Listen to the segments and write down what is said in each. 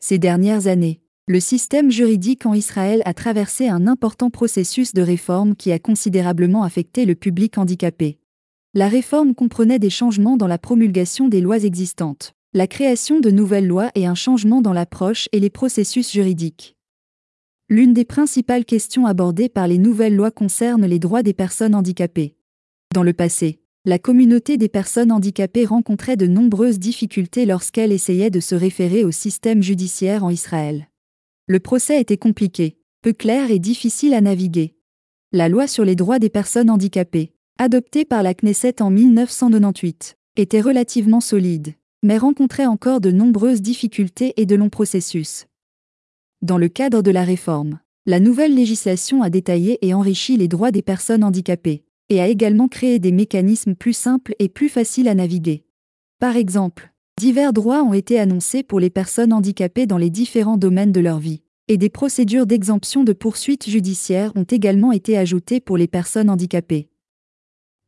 Ces dernières années, le système juridique en Israël a traversé un important processus de réforme qui a considérablement affecté le public handicapé. La réforme comprenait des changements dans la promulgation des lois existantes, la création de nouvelles lois et un changement dans l'approche et les processus juridiques. L'une des principales questions abordées par les nouvelles lois concerne les droits des personnes handicapées. Dans le passé, la communauté des personnes handicapées rencontrait de nombreuses difficultés lorsqu'elle essayait de se référer au système judiciaire en Israël. Le procès était compliqué, peu clair et difficile à naviguer. La loi sur les droits des personnes handicapées, adoptée par la Knesset en 1998, était relativement solide, mais rencontrait encore de nombreuses difficultés et de longs processus. Dans le cadre de la réforme, la nouvelle législation a détaillé et enrichi les droits des personnes handicapées et a également créé des mécanismes plus simples et plus faciles à naviguer. Par exemple, divers droits ont été annoncés pour les personnes handicapées dans les différents domaines de leur vie, et des procédures d'exemption de poursuites judiciaires ont également été ajoutées pour les personnes handicapées.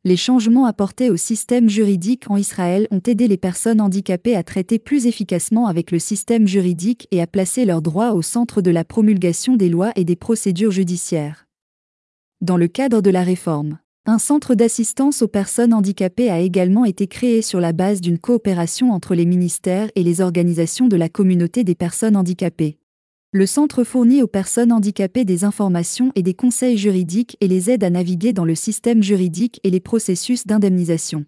Les changements apportés au système juridique en Israël ont aidé les personnes handicapées à traiter plus efficacement avec le système juridique et à placer leurs droits au centre de la promulgation des lois et des procédures judiciaires. Dans le cadre de la réforme, un centre d'assistance aux personnes handicapées a également été créé sur la base d'une coopération entre les ministères et les organisations de la communauté des personnes handicapées. Le centre fournit aux personnes handicapées des informations et des conseils juridiques et les aide à naviguer dans le système juridique et les processus d'indemnisation.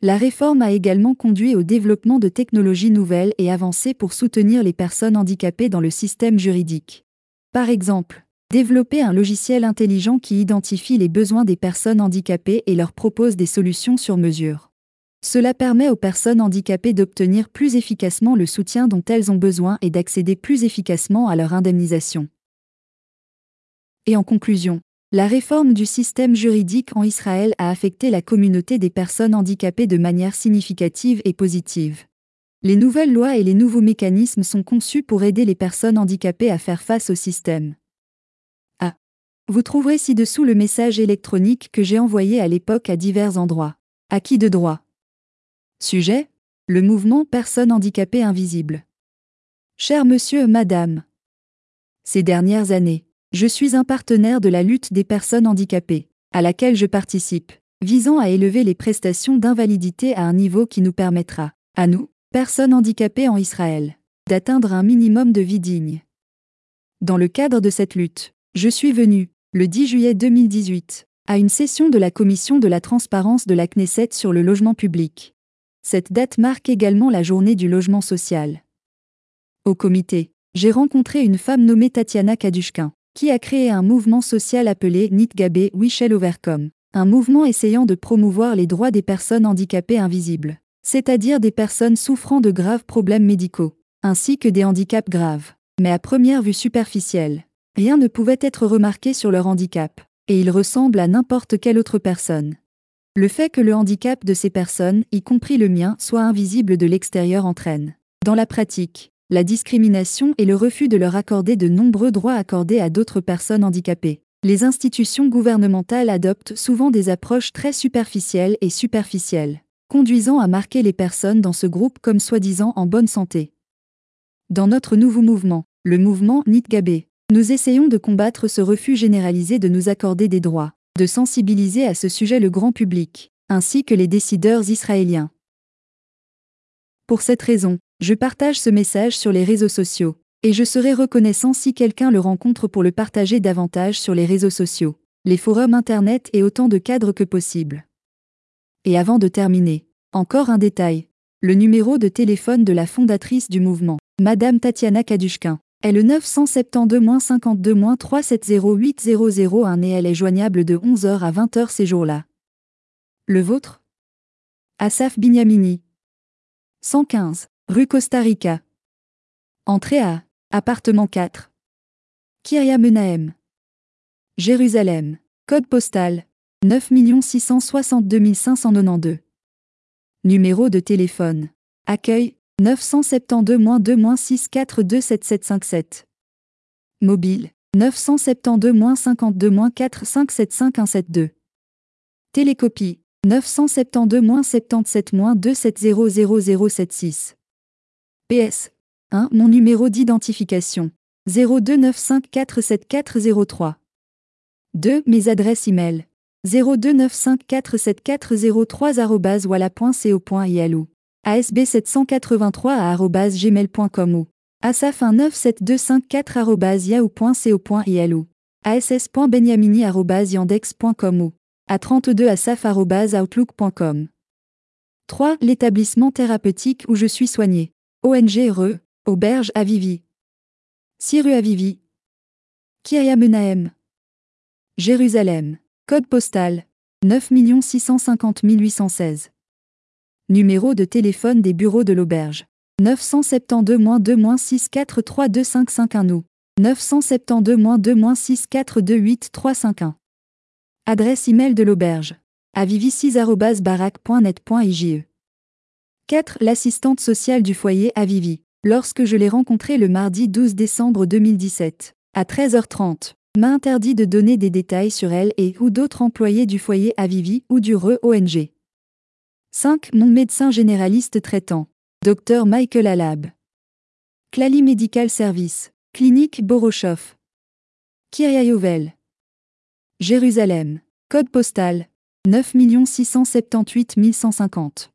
La réforme a également conduit au développement de technologies nouvelles et avancées pour soutenir les personnes handicapées dans le système juridique. Par exemple, Développer un logiciel intelligent qui identifie les besoins des personnes handicapées et leur propose des solutions sur mesure. Cela permet aux personnes handicapées d'obtenir plus efficacement le soutien dont elles ont besoin et d'accéder plus efficacement à leur indemnisation. Et en conclusion, la réforme du système juridique en Israël a affecté la communauté des personnes handicapées de manière significative et positive. Les nouvelles lois et les nouveaux mécanismes sont conçus pour aider les personnes handicapées à faire face au système. Vous trouverez ci-dessous le message électronique que j'ai envoyé à l'époque à divers endroits. À qui de droit? Sujet Le mouvement Personnes handicapées invisibles. Cher monsieur, madame. Ces dernières années, je suis un partenaire de la lutte des personnes handicapées, à laquelle je participe, visant à élever les prestations d'invalidité à un niveau qui nous permettra, à nous, personnes handicapées en Israël, d'atteindre un minimum de vie digne. Dans le cadre de cette lutte, je suis venu, le 10 juillet 2018, à une session de la Commission de la transparence de la Knesset sur le logement public. Cette date marque également la journée du logement social. Au comité, j'ai rencontré une femme nommée Tatiana Kadushkin, qui a créé un mouvement social appelé Nitgabe Wichel Overcome, un mouvement essayant de promouvoir les droits des personnes handicapées invisibles, c'est-à-dire des personnes souffrant de graves problèmes médicaux, ainsi que des handicaps graves, mais à première vue superficielle. Rien ne pouvait être remarqué sur leur handicap, et ils ressemblent à n'importe quelle autre personne. Le fait que le handicap de ces personnes, y compris le mien, soit invisible de l'extérieur entraîne, dans la pratique, la discrimination et le refus de leur accorder de nombreux droits accordés à d'autres personnes handicapées. Les institutions gouvernementales adoptent souvent des approches très superficielles et superficielles, conduisant à marquer les personnes dans ce groupe comme soi-disant en bonne santé. Dans notre nouveau mouvement, le mouvement Nitgabe, nous essayons de combattre ce refus généralisé de nous accorder des droits, de sensibiliser à ce sujet le grand public, ainsi que les décideurs israéliens. Pour cette raison, je partage ce message sur les réseaux sociaux, et je serai reconnaissant si quelqu'un le rencontre pour le partager davantage sur les réseaux sociaux, les forums Internet et autant de cadres que possible. Et avant de terminer, encore un détail. Le numéro de téléphone de la fondatrice du mouvement, Madame Tatiana Kadushkin, est le 972-52-3708001 et elle est joignable de 11h à 20h ces jours-là. Le vôtre? Asaf Binyamini. 115, rue Costa Rica. Entrée à appartement 4. Kiria Menahem. Jérusalem. Code postal 9 662 592. Numéro de téléphone. Accueil 972-2-6427757. Mobile 972-52-4575172. Télécopie 972-77-2700076. PS 1. Mon numéro d'identification. 029547403. 2. Mes adresses e-mail. 029547403 ou asb783 à gmail.com ou asaf19724 yahoo.co.il ou ass.benyamini.yandex.com ou a32 asaf.outlook.com 3. L'établissement thérapeutique où je suis soigné. ONG RE, Auberge Avivi. Siru Avivi. Kiria Menahem. Jérusalem. Code postal 9 650 816. Numéro de téléphone des bureaux de l'auberge 972-2-6432551 ou 972-2-6428351. Adresse email de l'auberge avivi6.barak.net.ige 4. L'assistante sociale du foyer Avivi. Lorsque je l'ai rencontrée le mardi 12 décembre 2017, à 13h30, m'a interdit de donner des détails sur elle et ou d'autres employés du foyer Avivi ou du RE ONG. 5. Mon médecin généraliste traitant. Dr Michael Alab. Clali Medical Service. Clinique Borochov. Yovel. Jérusalem. Code postal 9 678 150.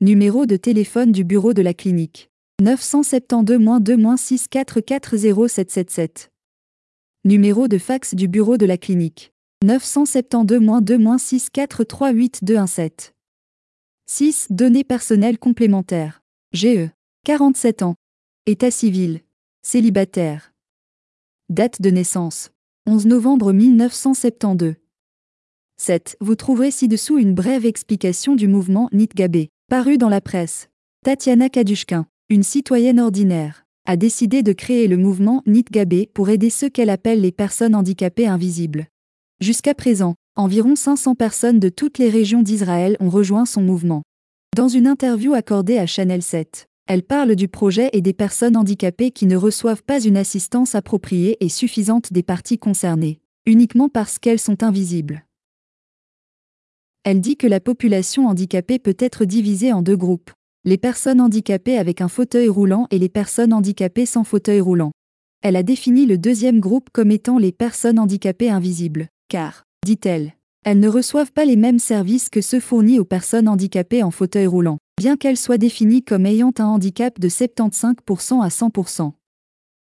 Numéro de téléphone du bureau de la clinique 972-2-6440777. Numéro de fax du bureau de la clinique 972-2-6438217. 6. Données personnelles complémentaires. GE. 47 ans. État civil. Célibataire. Date de naissance. 11 novembre 1972. 7. Vous trouverez ci-dessous une brève explication du mouvement Nitgabé, paru dans la presse. Tatiana Kadushkin, une citoyenne ordinaire, a décidé de créer le mouvement Nitgabé pour aider ceux qu'elle appelle les personnes handicapées invisibles. Jusqu'à présent, environ 500 personnes de toutes les régions d'Israël ont rejoint son mouvement. Dans une interview accordée à Chanel 7, elle parle du projet et des personnes handicapées qui ne reçoivent pas une assistance appropriée et suffisante des parties concernées, uniquement parce qu'elles sont invisibles. Elle dit que la population handicapée peut être divisée en deux groupes, les personnes handicapées avec un fauteuil roulant et les personnes handicapées sans fauteuil roulant. Elle a défini le deuxième groupe comme étant les personnes handicapées invisibles, car, dit-elle, elles ne reçoivent pas les mêmes services que ceux fournis aux personnes handicapées en fauteuil roulant bien qu'elle soit définie comme ayant un handicap de 75% à 100%.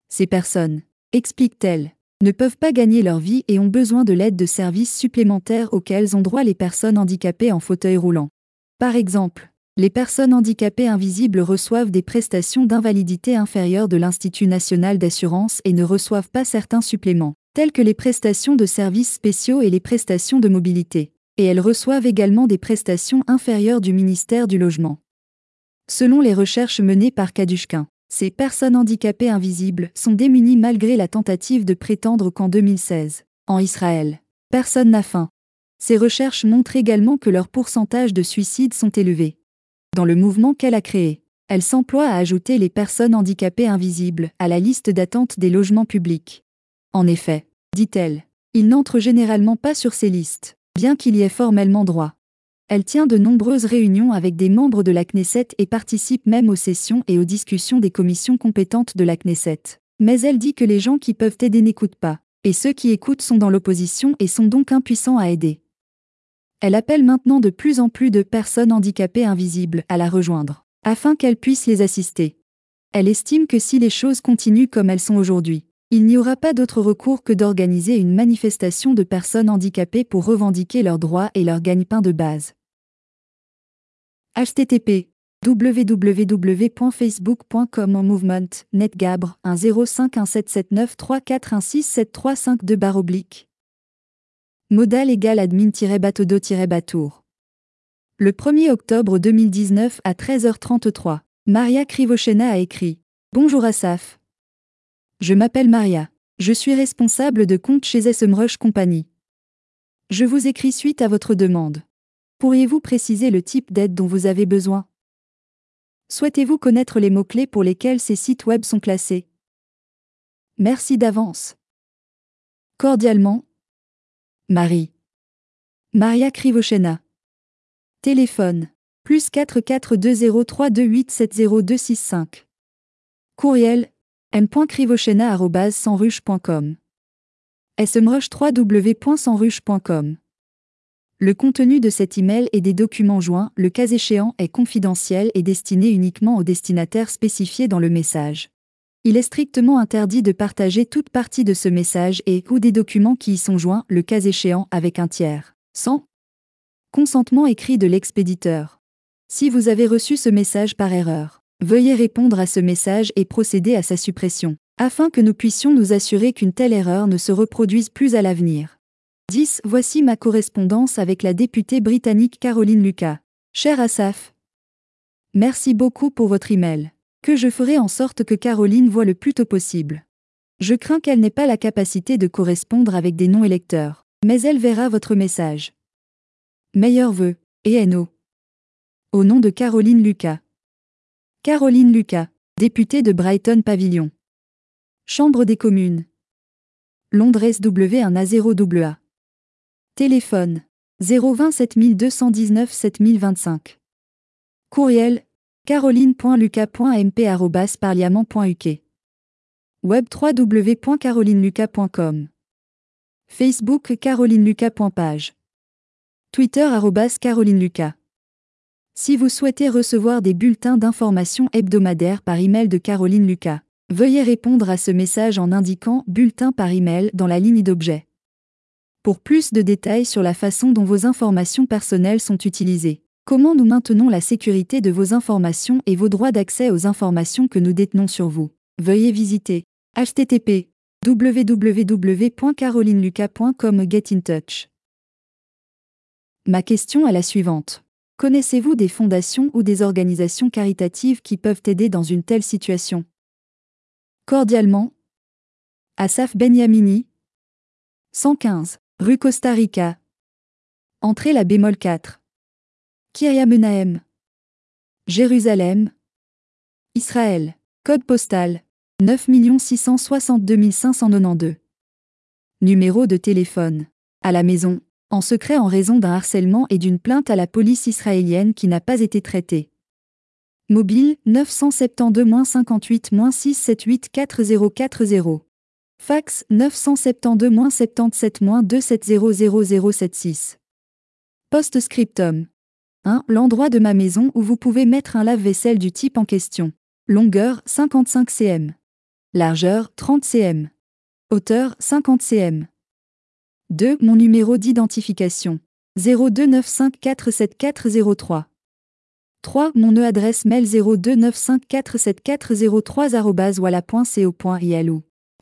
Ces personnes, explique-t-elle, ne peuvent pas gagner leur vie et ont besoin de l'aide de services supplémentaires auxquels ont droit les personnes handicapées en fauteuil roulant. Par exemple, les personnes handicapées invisibles reçoivent des prestations d'invalidité inférieures de l'Institut national d'assurance et ne reçoivent pas certains suppléments, tels que les prestations de services spéciaux et les prestations de mobilité et elles reçoivent également des prestations inférieures du ministère du Logement. Selon les recherches menées par Kadushkin, ces personnes handicapées invisibles sont démunies malgré la tentative de prétendre qu'en 2016, en Israël, personne n'a faim. Ces recherches montrent également que leurs pourcentages de suicides sont élevés. Dans le mouvement qu'elle a créé, elle s'emploie à ajouter les personnes handicapées invisibles à la liste d'attente des logements publics. En effet, dit-elle, ils n'entrent généralement pas sur ces listes bien qu'il y ait formellement droit. Elle tient de nombreuses réunions avec des membres de la Knesset et participe même aux sessions et aux discussions des commissions compétentes de la Knesset. Mais elle dit que les gens qui peuvent aider n'écoutent pas, et ceux qui écoutent sont dans l'opposition et sont donc impuissants à aider. Elle appelle maintenant de plus en plus de personnes handicapées invisibles à la rejoindre, afin qu'elles puissent les assister. Elle estime que si les choses continuent comme elles sont aujourd'hui, il n'y aura pas d'autre recours que d'organiser une manifestation de personnes handicapées pour revendiquer leurs droits et leur gagne-pain de base. http www.facebook.com en mouvement netgabre 105177934167352 barre oblique modal égal admin-batodo-batour le 1er octobre 2019 à 13h33 Maria Krivochena a écrit Bonjour Asaf je m'appelle Maria. Je suis responsable de compte chez SMrush Company. Je vous écris suite à votre demande. Pourriez-vous préciser le type d'aide dont vous avez besoin? Souhaitez-vous connaître les mots-clés pour lesquels ces sites web sont classés? Merci d'avance. Cordialement, Marie. Maria Krivochena. Téléphone. Plus 44203287025. Courriel m.crivochena.sanruche.com smrush www.sanruche.com Le contenu de cet email et des documents joints, le cas échéant, est confidentiel et destiné uniquement aux destinataires spécifiés dans le message. Il est strictement interdit de partager toute partie de ce message et ou des documents qui y sont joints, le cas échéant, avec un tiers. Sans consentement écrit de l'expéditeur. Si vous avez reçu ce message par erreur, veuillez répondre à ce message et procéder à sa suppression, afin que nous puissions nous assurer qu'une telle erreur ne se reproduise plus à l'avenir. 10. Voici ma correspondance avec la députée britannique Caroline Lucas. Cher Asaf, merci beaucoup pour votre email que je ferai en sorte que Caroline voit le plus tôt possible. Je crains qu'elle n'ait pas la capacité de correspondre avec des non-électeurs, mais elle verra votre message. Meilleurs vœux, et NO. Au nom de Caroline Lucas. Caroline Lucas, députée de Brighton Pavilion. Chambre des communes. Londres W1A0AA. Téléphone 027 219 7025. Courriel caroline.lucas.mp.parliament.uk. Web www.carolinelucas.com. Facebook caroline-lucas.page. Twitter caroline-lucas. Si vous souhaitez recevoir des bulletins d'information hebdomadaires par email de Caroline Lucas, veuillez répondre à ce message en indiquant bulletin par email dans la ligne d'objet. Pour plus de détails sur la façon dont vos informations personnelles sont utilisées, Comment nous maintenons la sécurité de vos informations et vos droits d'accès aux informations que nous détenons sur vous Veuillez visiter http www.carolineluca.com Get in touch. Ma question est la suivante. Connaissez-vous des fondations ou des organisations caritatives qui peuvent aider dans une telle situation? Cordialement, Asaf Benyamini, 115, rue Costa Rica. Entrée la bémol 4. Kiryamenahem. Jérusalem. Israël. Code postal 9 662 592. Numéro de téléphone. À la maison. En secret en raison d'un harcèlement et d'une plainte à la police israélienne qui n'a pas été traitée. Mobile 972 58 4040. Fax 972 77 2700076. Postscriptum. 1. L'endroit de ma maison où vous pouvez mettre un lave-vaisselle du type en question. Longueur 55 cm. Largeur 30 cm. Hauteur 50 cm. 2. Mon numéro d'identification. 029547403. 3. Mon e adresse mail 029547403 ou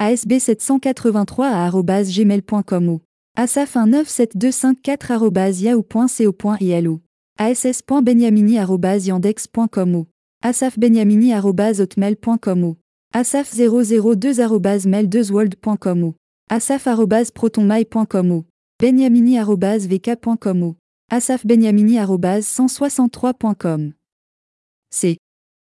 asb783 gmail.com ou asaf19724 ou ass.benyamini.yandex.com ou asafbenyamini.hotmail.com ou asaf002.mail2world.com ou asaf.protonmail.com ou benyamini.vk.com ou asafbenyamini.163.com. C.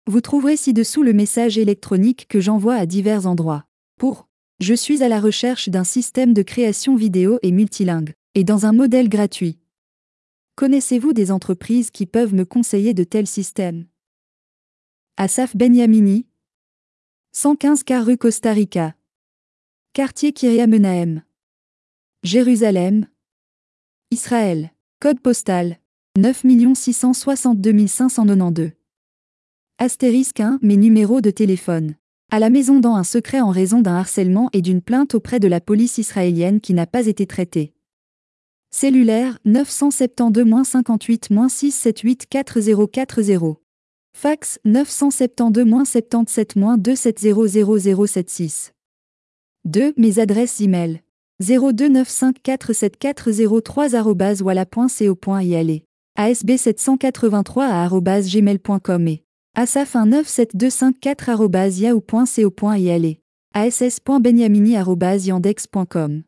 Vous trouverez ci-dessous le message électronique que j'envoie à divers endroits. Pour Je suis à la recherche d'un système de création vidéo et multilingue, et dans un modèle gratuit. Connaissez-vous des entreprises qui peuvent me conseiller de tels systèmes? Asaf Benyamini 115 K rue Costa Rica Quartier Kiryamenahem Jérusalem Israël Code postal 9 662 592 Astérisque 1 Mes numéros de téléphone. À la maison dans un secret en raison d'un harcèlement et d'une plainte auprès de la police israélienne qui n'a pas été traitée. Cellulaire 972-58-678-4040. Fax 972-77-2700076. 2. Mes adresses e-mail. 029547403@walla.co.il asb783 et asaf19724 ass.benyamini.yandex.com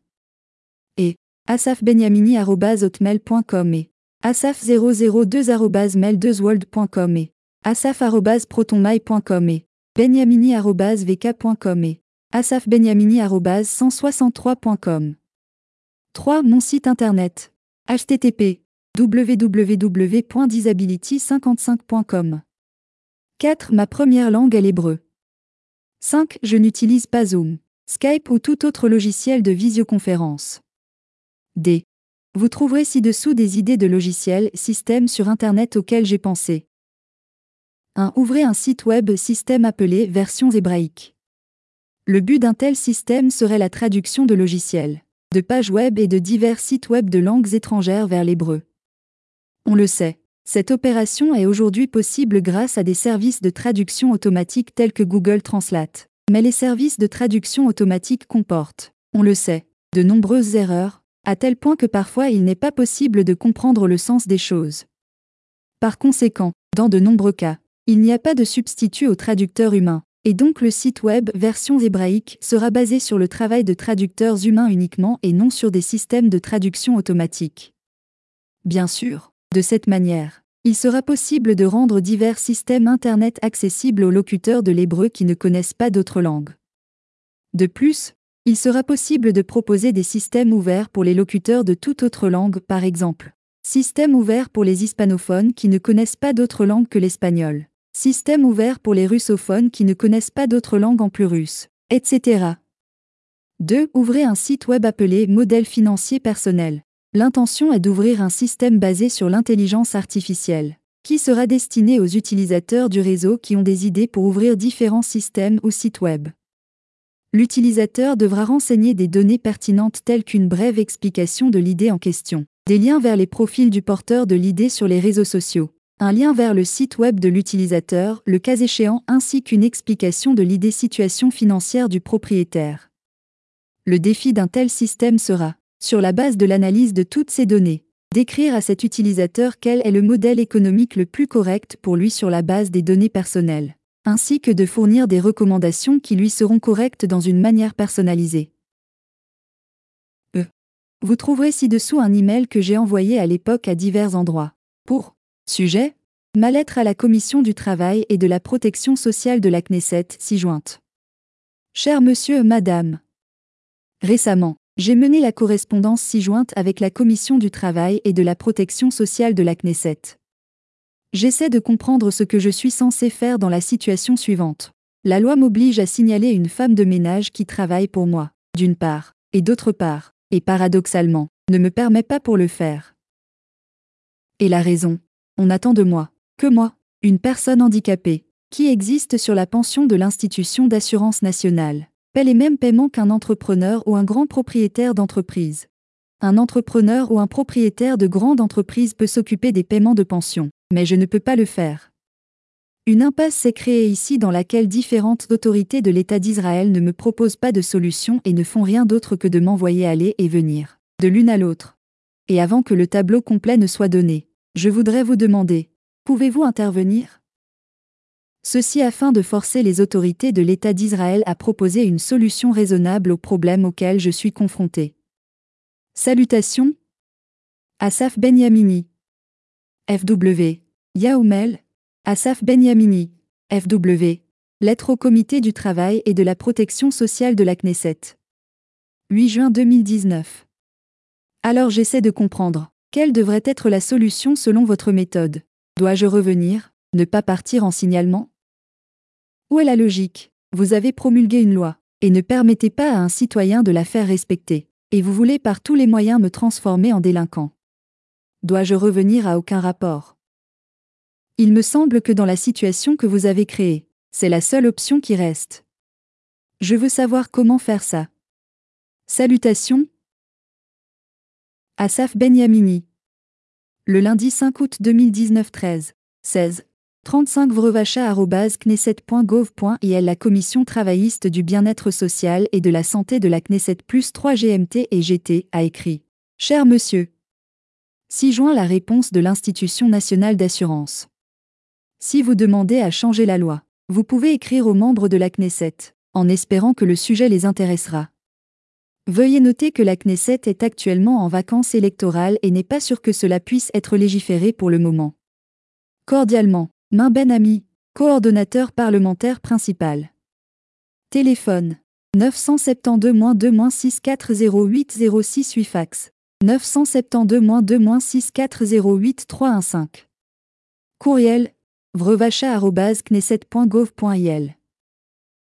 et asafbenyamini.hotmail.com et asaf002.mail2world.com et asaf.protonmail.com et benyamini.vk.com et asafbenyamini.163.com. 3. Mon site internet. http www.disability55.com. 4. Ma première langue est l'hébreu. 5. Je n'utilise pas Zoom, Skype ou tout autre logiciel de visioconférence. D. Vous trouverez ci-dessous des idées de logiciels, systèmes sur Internet auxquels j'ai pensé. 1. Ouvrez un site web système appelé versions hébraïques. Le but d'un tel système serait la traduction de logiciels, de pages web et de divers sites web de langues étrangères vers l'hébreu. On le sait, cette opération est aujourd'hui possible grâce à des services de traduction automatique tels que Google Translate. Mais les services de traduction automatique comportent, on le sait, de nombreuses erreurs, à tel point que parfois il n'est pas possible de comprendre le sens des choses. Par conséquent, dans de nombreux cas, il n'y a pas de substitut au traducteur humain, et donc le site web version hébraïque sera basé sur le travail de traducteurs humains uniquement et non sur des systèmes de traduction automatique. Bien sûr, de cette manière, il sera possible de rendre divers systèmes Internet accessibles aux locuteurs de l'hébreu qui ne connaissent pas d'autres langues. De plus, il sera possible de proposer des systèmes ouverts pour les locuteurs de toute autre langue, par exemple. Système ouvert pour les hispanophones qui ne connaissent pas d'autres langues que l'espagnol. Système ouvert pour les russophones qui ne connaissent pas d'autres langues en plus russe, etc. 2. Ouvrez un site web appelé Modèle financier personnel. L'intention est d'ouvrir un système basé sur l'intelligence artificielle, qui sera destiné aux utilisateurs du réseau qui ont des idées pour ouvrir différents systèmes ou sites web l'utilisateur devra renseigner des données pertinentes telles qu'une brève explication de l'idée en question, des liens vers les profils du porteur de l'idée sur les réseaux sociaux, un lien vers le site web de l'utilisateur, le cas échéant, ainsi qu'une explication de l'idée situation financière du propriétaire. Le défi d'un tel système sera, sur la base de l'analyse de toutes ces données, d'écrire à cet utilisateur quel est le modèle économique le plus correct pour lui sur la base des données personnelles ainsi que de fournir des recommandations qui lui seront correctes dans une manière personnalisée. E. Vous trouverez ci-dessous un email que j'ai envoyé à l'époque à divers endroits. Pour sujet Ma lettre à la Commission du travail et de la protection sociale de la Knesset, ci-jointe. Cher monsieur, madame. Récemment, j'ai mené la correspondance ci-jointe avec la Commission du travail et de la protection sociale de la Knesset. J'essaie de comprendre ce que je suis censé faire dans la situation suivante. La loi m'oblige à signaler une femme de ménage qui travaille pour moi, d'une part, et d'autre part, et paradoxalement, ne me permet pas pour le faire. Et la raison On attend de moi, que moi, une personne handicapée, qui existe sur la pension de l'institution d'assurance nationale, paie les mêmes paiements qu'un entrepreneur ou un grand propriétaire d'entreprise. Un entrepreneur ou un propriétaire de grande entreprise peut s'occuper des paiements de pension mais je ne peux pas le faire. Une impasse s'est créée ici dans laquelle différentes autorités de l'État d'Israël ne me proposent pas de solution et ne font rien d'autre que de m'envoyer aller et venir, de l'une à l'autre. Et avant que le tableau complet ne soit donné, je voudrais vous demander, pouvez-vous intervenir? Ceci afin de forcer les autorités de l'État d'Israël à proposer une solution raisonnable aux problèmes auxquels je suis confronté. Salutations Asaf Benyamini FW. Yaoumel. Asaf Benyamini. FW. Lettre au Comité du Travail et de la Protection sociale de la Knesset. 8 juin 2019. Alors j'essaie de comprendre. Quelle devrait être la solution selon votre méthode Dois-je revenir, ne pas partir en signalement? Où est la logique? Vous avez promulgué une loi, et ne permettez pas à un citoyen de la faire respecter, et vous voulez par tous les moyens me transformer en délinquant. Dois-je revenir à aucun rapport? Il me semble que dans la situation que vous avez créée, c'est la seule option qui reste. Je veux savoir comment faire ça. Salutations. Asaf Benyamini. Le lundi 5 août 2019 13, 16, 35 vrvacha.knesset.gov.il La commission travailliste du bien-être social et de la santé de la Knesset plus 3 GMT et GT a écrit Cher monsieur, 6 juin la réponse de l'Institution nationale d'assurance. Si vous demandez à changer la loi, vous pouvez écrire aux membres de la Knesset, en espérant que le sujet les intéressera. Veuillez noter que la Knesset est actuellement en vacances électorales et n'est pas sûr que cela puisse être légiféré pour le moment. Cordialement, Main Ben Ami, coordonnateur parlementaire principal. Téléphone 972-2-640806 fax 972-2-6408315. Courriel vrevachat.knesset.gov.il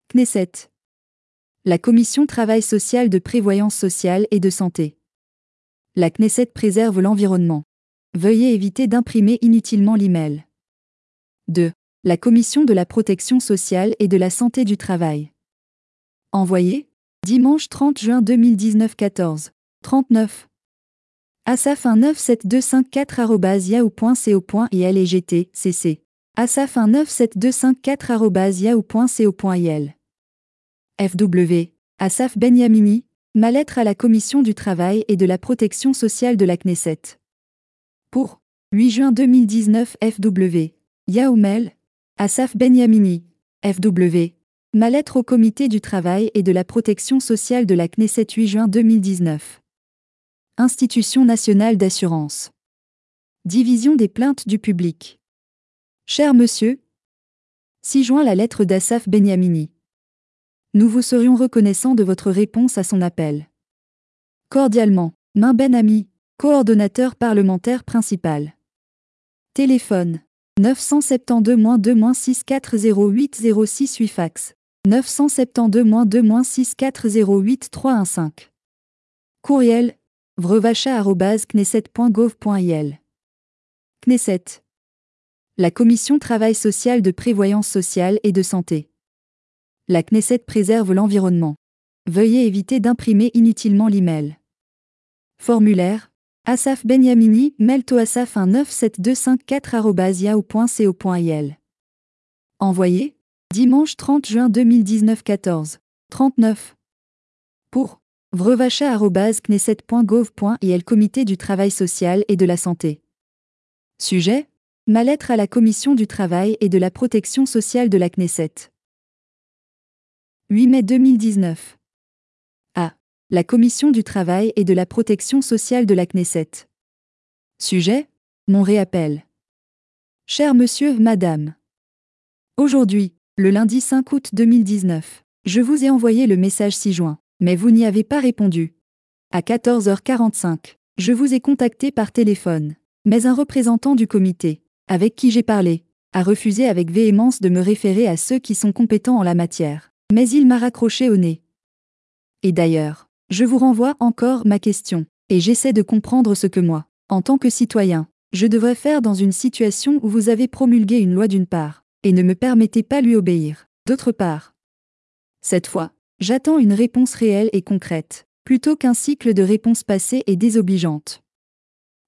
Knesset. La Commission Travail social de prévoyance sociale et de santé. La Knesset préserve l'environnement. Veuillez éviter d'imprimer inutilement l'email. 2. La Commission de la protection sociale et de la santé du travail. Envoyé dimanche 30 juin 2019 14 39 asaf 197254@yahoo.co.il et gt cc asaf 197254@yahoo.co.il FW Asaf Benyamini Ma lettre à la Commission du travail et de la protection sociale de la Knesset. Pour 8 juin 2019 FW Yaoumel Asaf Benyamini FW Ma lettre au Comité du travail et de la protection sociale de la Knesset 8 juin 2019. Institution nationale d'assurance. Division des plaintes du public. Cher monsieur, 6 juin la lettre d'Assaf Benyamini. Nous vous serions reconnaissants de votre réponse à son appel. Cordialement, Main Ben Ami, coordonnateur parlementaire principal. Téléphone 972-2-6408086 fax 972-2-6408315. Courriel vrevacha.knesset.gov.il Knesset. La Commission Travail social de prévoyance sociale et de santé. La Knesset préserve l'environnement. Veuillez éviter d'imprimer inutilement l'email. Formulaire Asaf Benyamini, Melto Asaf 197254.yahoo.co.il. Envoyé Dimanche 30 juin 2019 14 39. Pour vrevacha.knesset.gov.il Comité du travail social et de la santé. Sujet Ma lettre à la Commission du travail et de la protection sociale de la Knesset. 8 mai 2019. A. La Commission du travail et de la protection sociale de la Knesset. Sujet Mon réappel. Cher monsieur, madame. Aujourd'hui, le lundi 5 août 2019, je vous ai envoyé le message 6 juin. Mais vous n'y avez pas répondu. À 14h45, je vous ai contacté par téléphone. Mais un représentant du comité, avec qui j'ai parlé, a refusé avec véhémence de me référer à ceux qui sont compétents en la matière. Mais il m'a raccroché au nez. Et d'ailleurs, je vous renvoie encore ma question, et j'essaie de comprendre ce que moi, en tant que citoyen, je devrais faire dans une situation où vous avez promulgué une loi d'une part, et ne me permettez pas lui obéir, d'autre part. Cette fois, J'attends une réponse réelle et concrète, plutôt qu'un cycle de réponses passées et désobligeantes.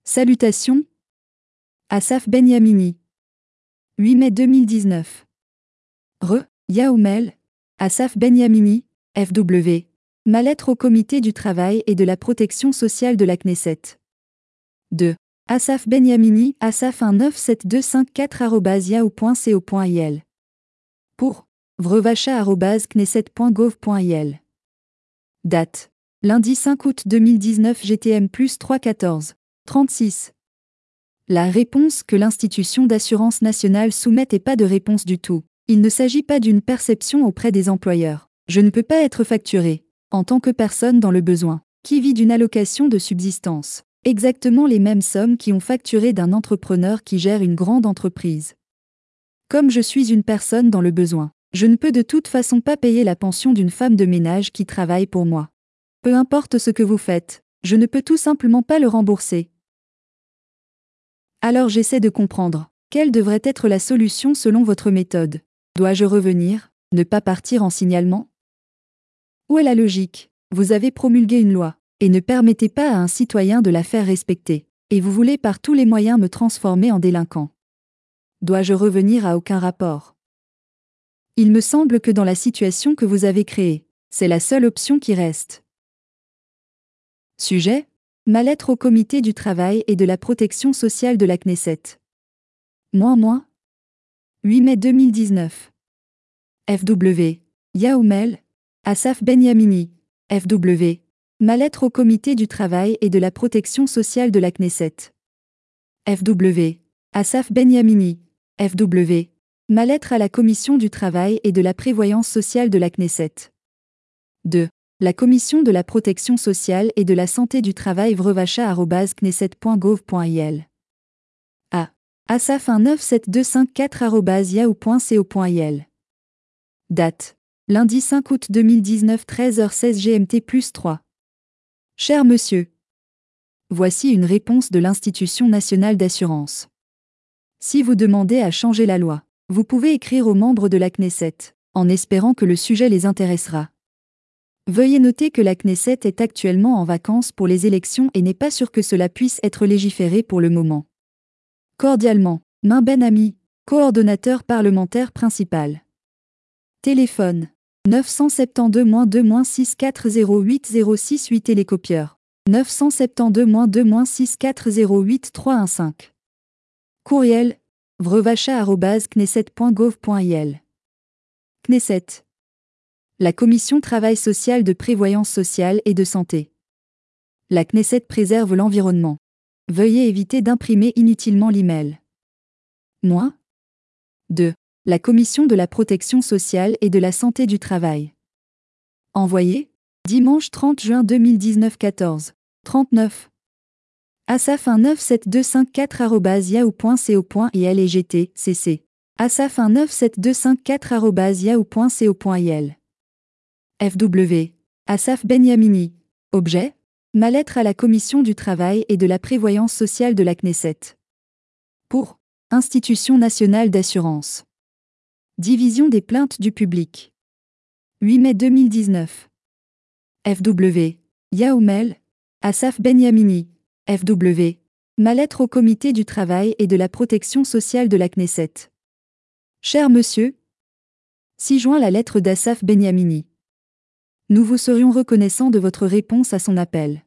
Salutations. Asaf Benyamini. 8 mai 2019. Re, Yaoumel, Asaf Benyamini, FW. Ma lettre au comité du travail et de la protection sociale de la Knesset. 2. Asaf Benyamini, Asaf 197254.yahoo.co.il. Pour vrevacha.knesset.gov.il. Date. Lundi 5 août 2019 GTM plus 314. 36. La réponse que l'institution d'assurance nationale soumet n'est pas de réponse du tout. Il ne s'agit pas d'une perception auprès des employeurs. Je ne peux pas être facturé, en tant que personne dans le besoin, qui vit d'une allocation de subsistance. Exactement les mêmes sommes qui ont facturé d'un entrepreneur qui gère une grande entreprise. Comme je suis une personne dans le besoin, je ne peux de toute façon pas payer la pension d'une femme de ménage qui travaille pour moi. Peu importe ce que vous faites, je ne peux tout simplement pas le rembourser. Alors j'essaie de comprendre, quelle devrait être la solution selon votre méthode Dois-je revenir, ne pas partir en signalement? Où est la logique? Vous avez promulgué une loi, et ne permettez pas à un citoyen de la faire respecter, et vous voulez par tous les moyens me transformer en délinquant. Dois-je revenir à aucun rapport? Il me semble que dans la situation que vous avez créée, c'est la seule option qui reste. Sujet Ma lettre au comité du travail et de la protection sociale de la Knesset. Moins moins 8 mai 2019. FW. Yaoumel. Asaf Benyamini. FW. Ma lettre au comité du travail et de la protection sociale de la Knesset. FW. Asaf Benyamini. FW. Ma lettre à la Commission du travail et de la prévoyance sociale de la Knesset. 2. La Commission de la protection sociale et de la santé du travail vrevacha.knesset.gov.il. A. Asaf 197254.yahoo.co.il. Date. Lundi 5 août 2019 13h16 GMT plus 3. Cher monsieur. Voici une réponse de l'Institution nationale d'assurance. Si vous demandez à changer la loi, vous pouvez écrire aux membres de la Knesset, en espérant que le sujet les intéressera. Veuillez noter que la Knesset est actuellement en vacances pour les élections et n'est pas sûr que cela puisse être légiféré pour le moment. Cordialement, Main Ben Ami, coordonnateur parlementaire principal. Téléphone 972-2-6408068 télécopieur 972-2-6408315 Courriel vrevacha.knesset.gov.il Knesset La Commission Travail social de prévoyance sociale et de santé. La Knesset préserve l'environnement. Veuillez éviter d'imprimer inutilement l'email. Moi 2. La Commission de la protection sociale et de la santé du travail. Envoyé Dimanche 30 juin 2019 14. 39. Asaf 197254-yahoo.co.il et GT, CC. Asaf 197254-yahoo.co.il. FW. Asaf Benyamini. Objet. Ma lettre à la Commission du travail et de la prévoyance sociale de la Knesset. Pour. Institution nationale d'assurance. Division des plaintes du public. 8 mai 2019. FW. Yaoumel. Asaf Benyamini. FW. Ma lettre au comité du travail et de la protection sociale de la Knesset. Cher monsieur. 6 juin la lettre d'Asaf Benyamini. Nous vous serions reconnaissants de votre réponse à son appel.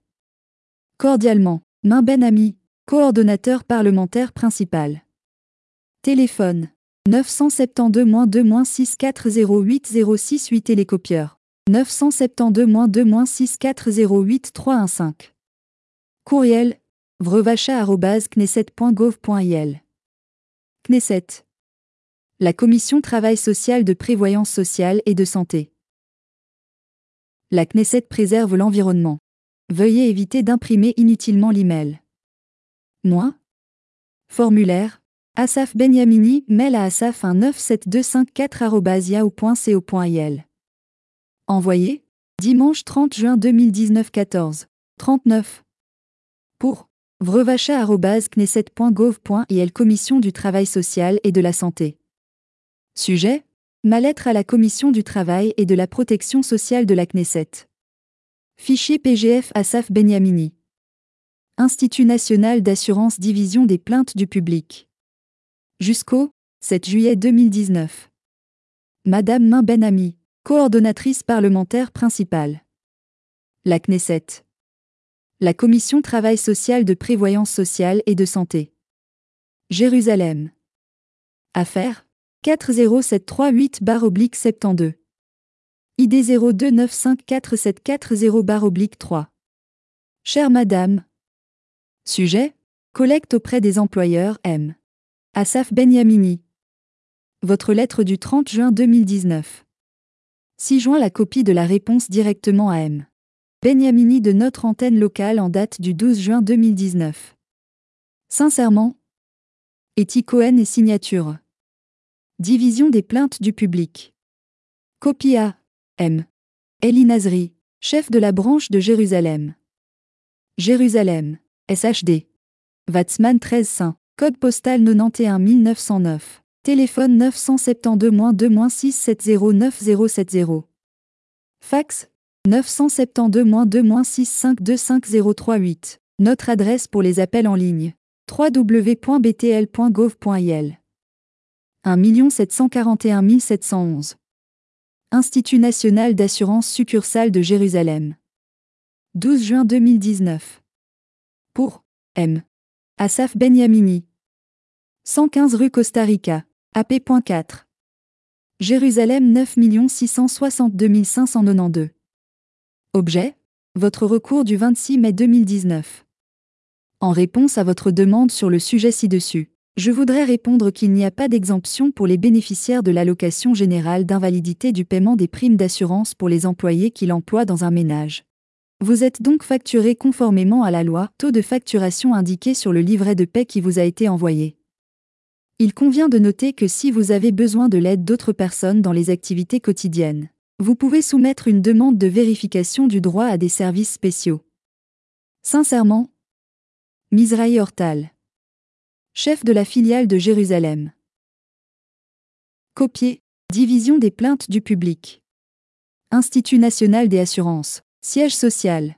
Cordialement, Main Ben Ami, coordonnateur parlementaire principal. Téléphone 972-2-6408068 télécopieur 972-2-6408315 Courriel vrevacha.knesset.gov.il Knesset La Commission Travail social de prévoyance sociale et de santé. La Knesset préserve l'environnement. Veuillez éviter d'imprimer inutilement l'email. Moi? Formulaire Asaf Benyamini, mail à asaf 97254 Envoyé Dimanche 30 juin 2019 14. 39 pour vrevacha.knesset.gov.il Commission du travail social et de la santé. Sujet Ma lettre à la Commission du travail et de la protection sociale de la Knesset. Fichier PGF Asaf Benyamini. Institut national d'assurance Division des plaintes du public. Jusqu'au 7 juillet 2019. Madame Main Benami, coordonnatrice parlementaire principale. La Knesset la Commission Travail social de prévoyance sociale et de santé. Jérusalem. Affaire 40738-72. ID 02954740-3. Chère Madame. Sujet Collecte auprès des employeurs M. Asaf Benyamini. Votre lettre du 30 juin 2019. 6 juin la copie de la réponse directement à M. Benyamini de notre antenne locale en date du 12 juin 2019. Sincèrement. Eti Cohen et signature. Division des plaintes du public. Copie A. M. Eli Nazri, chef de la branche de Jérusalem. Jérusalem, SHD. Watzman 13 Saint, code postal 91 1909. Téléphone 972-2-6709070. Fax 972-2-6525038. Notre adresse pour les appels en ligne. www.btl.gov.il 1 741 711. Institut national d'assurance succursale de Jérusalem. 12 juin 2019. Pour M. Asaf Benyamini. 115 rue Costa Rica, AP.4. Jérusalem 9 662 592. Objet Votre recours du 26 mai 2019. En réponse à votre demande sur le sujet ci-dessus, je voudrais répondre qu'il n'y a pas d'exemption pour les bénéficiaires de l'allocation générale d'invalidité du paiement des primes d'assurance pour les employés qui l'emploient dans un ménage. Vous êtes donc facturé conformément à la loi, taux de facturation indiqué sur le livret de paie qui vous a été envoyé. Il convient de noter que si vous avez besoin de l'aide d'autres personnes dans les activités quotidiennes, vous pouvez soumettre une demande de vérification du droit à des services spéciaux. Sincèrement, Mizrahi Hortal. Chef de la filiale de Jérusalem. Copier. Division des plaintes du public. Institut national des assurances. Siège social.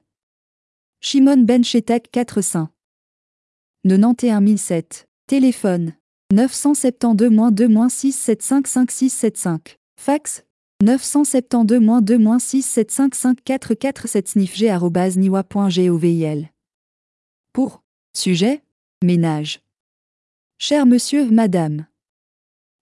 Shimon Ben Chetak 4 Saint. 91007. Téléphone. 972-2-6755675. Fax. 972-2-6755447 snifg.niwa.govil. Pour. Sujet. Ménage. Cher monsieur, madame.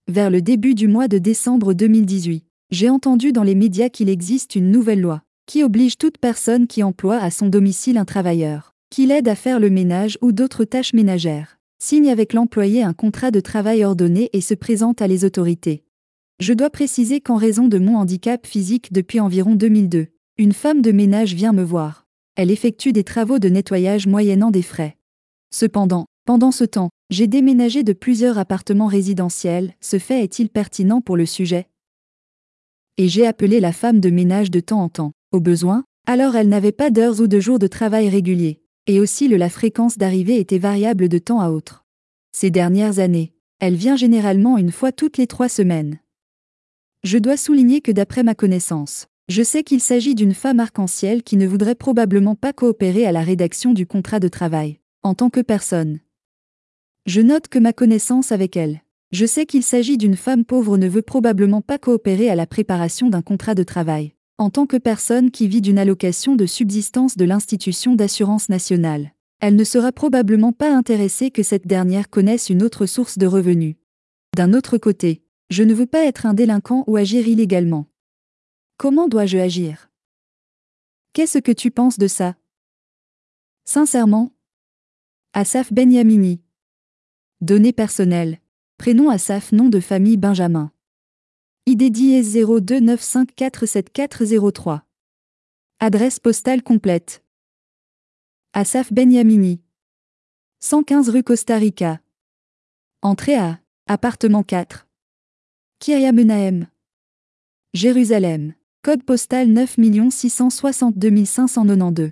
Vers le début du mois de décembre 2018, j'ai entendu dans les médias qu'il existe une nouvelle loi qui oblige toute personne qui emploie à son domicile un travailleur, qui l'aide à faire le ménage ou d'autres tâches ménagères, signe avec l'employé un contrat de travail ordonné et se présente à les autorités. Je dois préciser qu'en raison de mon handicap physique depuis environ 2002, une femme de ménage vient me voir. Elle effectue des travaux de nettoyage moyennant des frais. Cependant, pendant ce temps, j'ai déménagé de plusieurs appartements résidentiels, ce fait est-il pertinent pour le sujet? Et j'ai appelé la femme de ménage de temps en temps. Au besoin, alors elle n'avait pas d'heures ou de jours de travail réguliers, et aussi la fréquence d'arrivée était variable de temps à autre. Ces dernières années, elle vient généralement une fois toutes les trois semaines. Je dois souligner que d'après ma connaissance, je sais qu'il s'agit d'une femme arc-en-ciel qui ne voudrait probablement pas coopérer à la rédaction du contrat de travail, en tant que personne. Je note que ma connaissance avec elle. Je sais qu'il s'agit d'une femme pauvre ne veut probablement pas coopérer à la préparation d'un contrat de travail en tant que personne qui vit d'une allocation de subsistance de l'institution d'assurance nationale. Elle ne sera probablement pas intéressée que cette dernière connaisse une autre source de revenus. D'un autre côté, je ne veux pas être un délinquant ou agir illégalement. Comment dois-je agir? Qu'est-ce que tu penses de ça? Sincèrement? Asaf Benyamini. Données personnelles. Prénom Asaf, nom de famille Benjamin. ID dièse 0295474403. Adresse postale complète. Asaf Benyamini. 115 rue Costa Rica. Entrée à appartement 4. Kiria Menahem. Jérusalem. Code postal 9 662 592.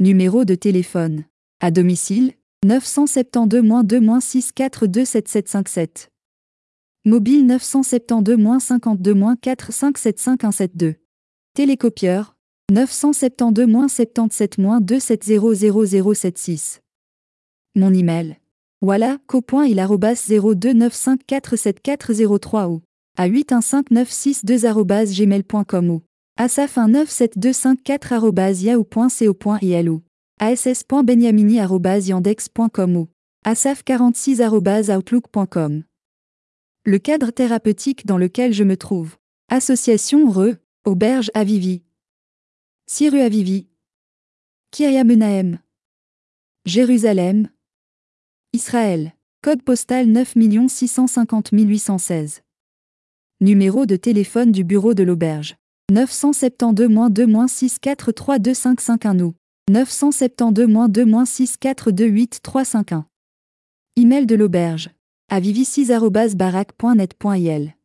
Numéro de téléphone. À domicile 972-2-6427757. Mobile 972-52-4575172. Télécopieur 972-77-2700076. Mon email. Voilà, co.il-0295474003 ou à 8159662 ou asaf19724 ou ass.benyamini.yandex.com ou asaf46.outlook.com le cadre thérapeutique dans lequel je me trouve. Association RE, Auberge Avivi. Siru Avivi. Kiria Menahem. Jérusalem. Israël. Code postal 9 650 816. Numéro de téléphone du bureau de l'auberge. 972-2-6432551 ou 972-2-6428351. Email de l'auberge avivi6.barak.net.il.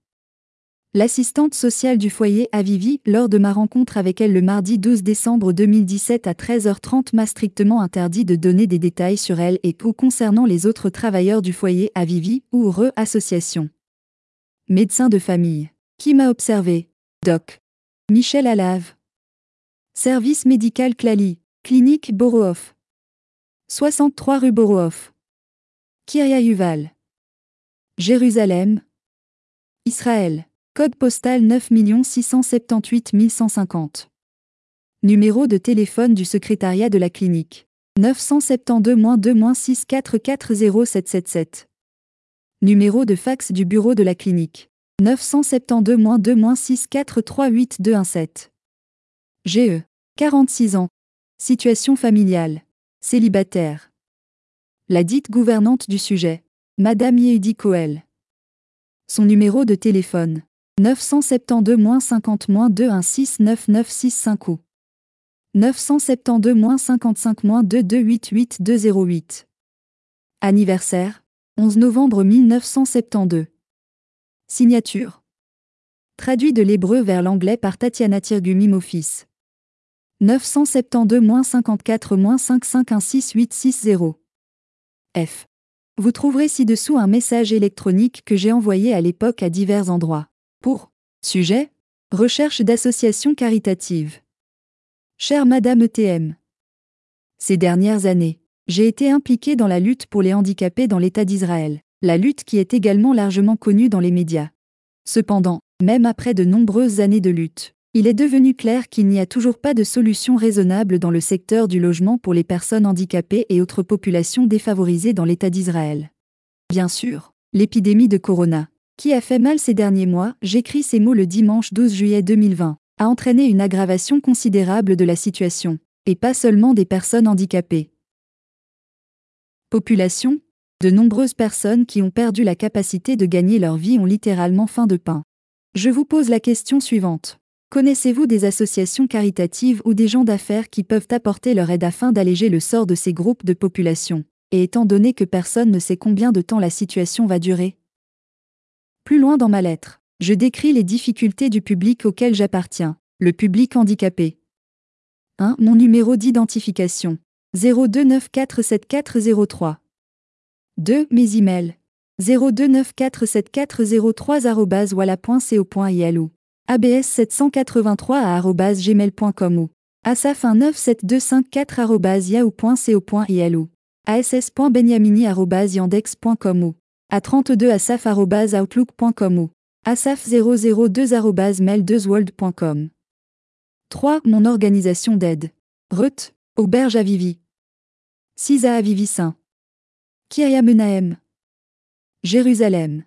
L'assistante sociale du foyer Avivi, lors de ma rencontre avec elle le mardi 12 décembre 2017 à 13h30, m'a strictement interdit de donner des détails sur elle et ou concernant les autres travailleurs du foyer Avivi ou Re-Association. Médecin de famille. Qui m'a observé? Doc. Michel Alave. Service médical Clali. Clinique Borohoff. 63 rue Borohoff. Kiria Yuval. Jérusalem. Israël. Code postal 9 678 150. Numéro de téléphone du secrétariat de la clinique. 972-2-6440777. Numéro de fax du bureau de la clinique. 972-2-6438217. GE. 46 ans. Situation familiale. Célibataire. La dite gouvernante du sujet. Madame Yehudi Koel. Son numéro de téléphone 972-50-2169965 ou 972-55-2288208. Anniversaire 11 novembre 1972. Signature Traduit de l'hébreu vers l'anglais par Tatiana Tirgumim Office. 972-54-5516860. F. Vous trouverez ci-dessous un message électronique que j'ai envoyé à l'époque à divers endroits. Pour sujet Recherche d'associations caritatives. Chère Madame ETM. Ces dernières années, j'ai été impliqué dans la lutte pour les handicapés dans l'État d'Israël, la lutte qui est également largement connue dans les médias. Cependant, même après de nombreuses années de lutte, il est devenu clair qu'il n'y a toujours pas de solution raisonnable dans le secteur du logement pour les personnes handicapées et autres populations défavorisées dans l'État d'Israël. Bien sûr, l'épidémie de Corona, qui a fait mal ces derniers mois, j'écris ces mots le dimanche 12 juillet 2020, a entraîné une aggravation considérable de la situation, et pas seulement des personnes handicapées. Population De nombreuses personnes qui ont perdu la capacité de gagner leur vie ont littéralement faim de pain. Je vous pose la question suivante. Connaissez-vous des associations caritatives ou des gens d'affaires qui peuvent apporter leur aide afin d'alléger le sort de ces groupes de population Et étant donné que personne ne sait combien de temps la situation va durer? Plus loin dans ma lettre, je décris les difficultés du public auquel j'appartiens, le public handicapé. 1. Mon numéro d'identification. 029474003. 2. Mes emails. 029474030 ou abs783 ou asaf19724 ou ass.benyamini.yandex.com ou a32 asaf.outlook.com ou asaf002 mail 2 worldcom 3. Mon organisation d'aide. Ruth, Auberge à Vivi. Sisa à Vivi Saint. Kiria Menahem. Jérusalem.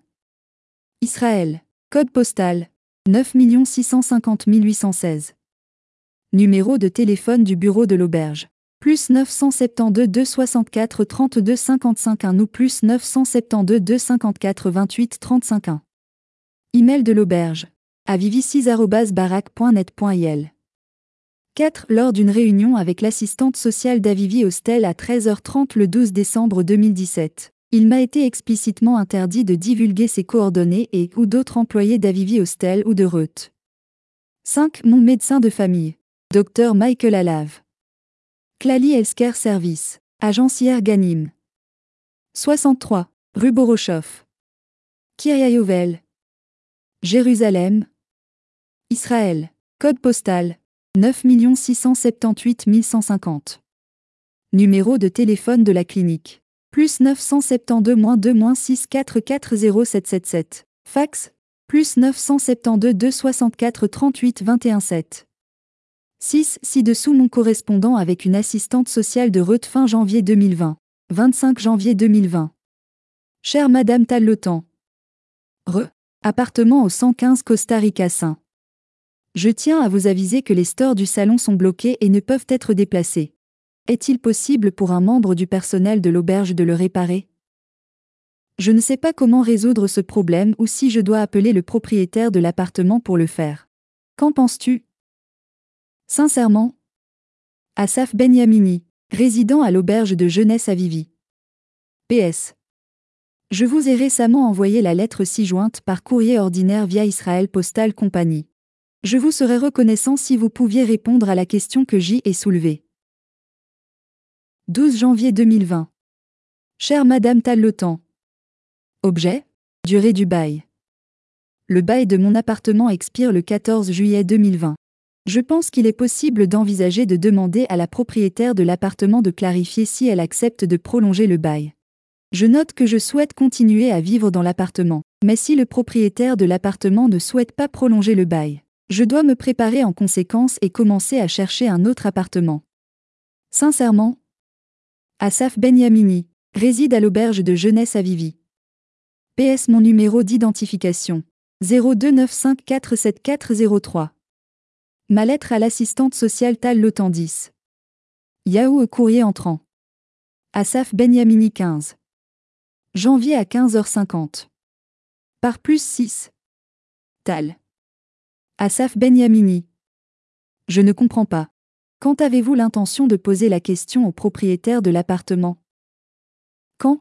Israël. Code postal 9 650 816. Numéro de téléphone du bureau de l'auberge. Plus 972 264 32 55 1 ou plus 972 254 28 35 1. Email de l'auberge. avivi6.barak.net.il 4. Lors d'une réunion avec l'assistante sociale d'Avivi Hostel à 13h30 le 12 décembre 2017, il m'a été explicitement interdit de divulguer ses coordonnées et ou d'autres employés d'Avivi Hostel ou de Reut. 5. Mon médecin de famille. Dr Michael Alave. Clali Elsker Service. Agence hier Ganim. 63. Rue Borochoff. Yovel. Jérusalem. Israël. Code postal 9 678 150. Numéro de téléphone de la clinique. Plus 972 2 6440777. Fax. Plus 972 264 38 21 7. 6. Ci-dessous mon correspondant avec une assistante sociale de Reut fin janvier 2020. 25 janvier 2020. Chère Madame Talletan. Re. Appartement au 115 Costa Rica Saint. Je tiens à vous aviser que les stores du salon sont bloqués et ne peuvent être déplacés. Est-il possible pour un membre du personnel de l'auberge de le réparer? Je ne sais pas comment résoudre ce problème ou si je dois appeler le propriétaire de l'appartement pour le faire. Qu'en penses-tu? Sincèrement Asaf Benyamini, résident à l'auberge de jeunesse à Vivi. PS. Je vous ai récemment envoyé la lettre ci-jointe par courrier ordinaire via Israël Postal Company. Je vous serais reconnaissant si vous pouviez répondre à la question que j'y ai soulevée. 12 janvier 2020. Chère Madame Talletan. Objet Durée du bail. Le bail de mon appartement expire le 14 juillet 2020. Je pense qu'il est possible d'envisager de demander à la propriétaire de l'appartement de clarifier si elle accepte de prolonger le bail. Je note que je souhaite continuer à vivre dans l'appartement, mais si le propriétaire de l'appartement ne souhaite pas prolonger le bail, je dois me préparer en conséquence et commencer à chercher un autre appartement. Sincèrement, Asaf Benyamini, réside à l'auberge de jeunesse à Vivi. PS mon numéro d'identification 029547403. Ma lettre à l'assistante sociale Tal Lotandis. Yahoo courrier entrant. Asaf Benyamini 15. Janvier à 15h50. Par plus 6. Tal. Asaf Benyamini. Je ne comprends pas. Quand avez-vous l'intention de poser la question au propriétaire de l'appartement? Quand?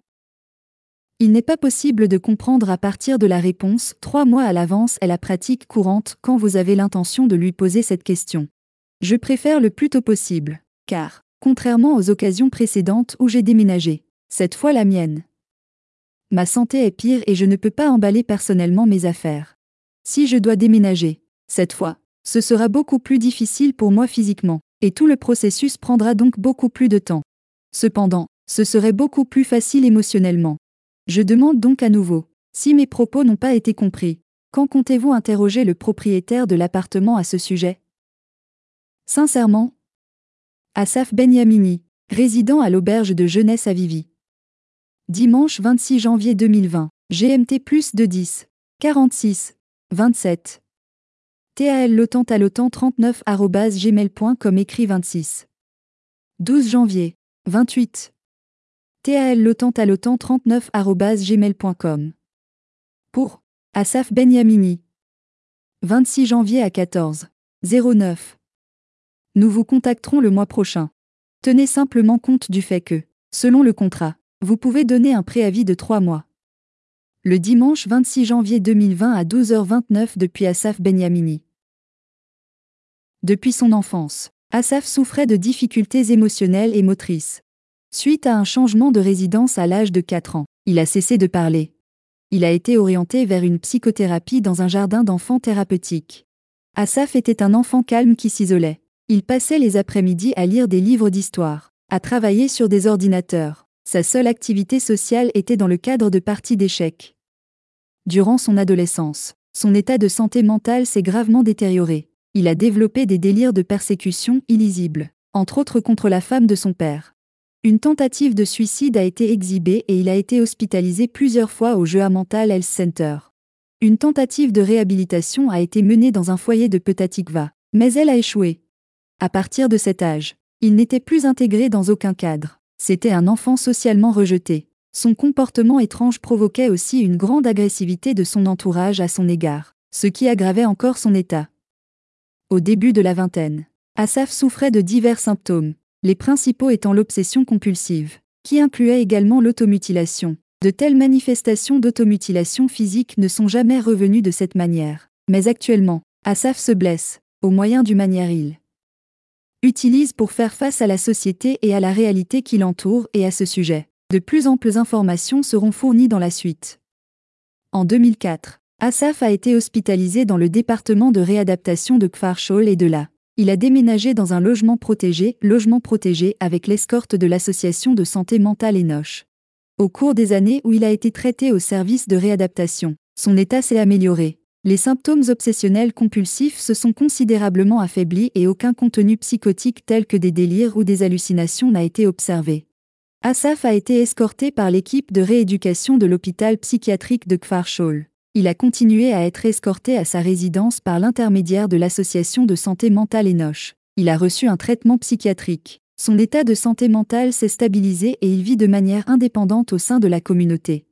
Il n'est pas possible de comprendre à partir de la réponse trois mois à l'avance est la pratique courante quand vous avez l'intention de lui poser cette question. Je préfère le plus tôt possible, car, contrairement aux occasions précédentes où j'ai déménagé, cette fois la mienne. Ma santé est pire et je ne peux pas emballer personnellement mes affaires. Si je dois déménager, cette fois, ce sera beaucoup plus difficile pour moi physiquement, et tout le processus prendra donc beaucoup plus de temps. Cependant, ce serait beaucoup plus facile émotionnellement. Je demande donc à nouveau, si mes propos n'ont pas été compris, quand comptez-vous interroger le propriétaire de l'appartement à ce sujet? Sincèrement Asaf Benyamini, résident à l'auberge de jeunesse à Vivi. Dimanche 26 janvier 2020, GMT plus de 10, 46, 27. TAL lotant à lotant 39 gmail.com écrit 26. 12 janvier, 28. TAL lotant à lotant 39 gmail.com. Pour Asaf Benyamini. 26 janvier à 14. 09. Nous vous contacterons le mois prochain. Tenez simplement compte du fait que, selon le contrat, vous pouvez donner un préavis de 3 mois. Le dimanche 26 janvier 2020 à 12h29 depuis Asaf Benyamini. Depuis son enfance, Asaf souffrait de difficultés émotionnelles et motrices. Suite à un changement de résidence à l'âge de 4 ans, il a cessé de parler. Il a été orienté vers une psychothérapie dans un jardin d'enfants thérapeutique. Asaf était un enfant calme qui s'isolait. Il passait les après-midi à lire des livres d'histoire, à travailler sur des ordinateurs. Sa seule activité sociale était dans le cadre de parties d'échecs. Durant son adolescence, son état de santé mentale s'est gravement détérioré. Il a développé des délires de persécution illisibles, entre autres contre la femme de son père. Une tentative de suicide a été exhibée et il a été hospitalisé plusieurs fois au Jea Mental Health Center. Une tentative de réhabilitation a été menée dans un foyer de Petatikva, mais elle a échoué. À partir de cet âge, il n'était plus intégré dans aucun cadre. C'était un enfant socialement rejeté. Son comportement étrange provoquait aussi une grande agressivité de son entourage à son égard, ce qui aggravait encore son état. Au début de la vingtaine, Asaf souffrait de divers symptômes, les principaux étant l'obsession compulsive, qui incluait également l'automutilation. De telles manifestations d'automutilation physique ne sont jamais revenues de cette manière. Mais actuellement, Asaf se blesse, au moyen du manière il utilise pour faire face à la société et à la réalité qui l'entoure et à ce sujet. De plus amples informations seront fournies dans la suite. En 2004, Asaf a été hospitalisé dans le département de réadaptation de Kfar et de là, il a déménagé dans un logement protégé, logement protégé avec l'escorte de l'association de santé mentale Enoch. Au cours des années où il a été traité au service de réadaptation, son état s'est amélioré. Les symptômes obsessionnels compulsifs se sont considérablement affaiblis et aucun contenu psychotique tel que des délires ou des hallucinations n'a été observé. Asaf a été escorté par l'équipe de rééducation de l'hôpital psychiatrique de Kfar il a continué à être escorté à sa résidence par l'intermédiaire de l'association de santé mentale Enoch. Il a reçu un traitement psychiatrique. Son état de santé mentale s'est stabilisé et il vit de manière indépendante au sein de la communauté.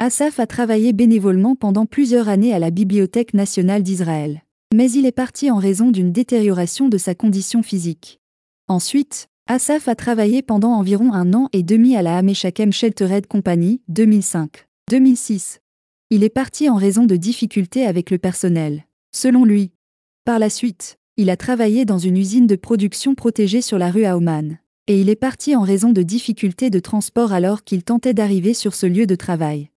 Asaf a travaillé bénévolement pendant plusieurs années à la Bibliothèque nationale d'Israël. Mais il est parti en raison d'une détérioration de sa condition physique. Ensuite, Asaf a travaillé pendant environ un an et demi à la Hameshakem Sheltered Company, 2005. 2006. Il est parti en raison de difficultés avec le personnel. Selon lui. Par la suite, il a travaillé dans une usine de production protégée sur la rue à. Et il est parti en raison de difficultés de transport alors qu'il tentait d'arriver sur ce lieu de travail.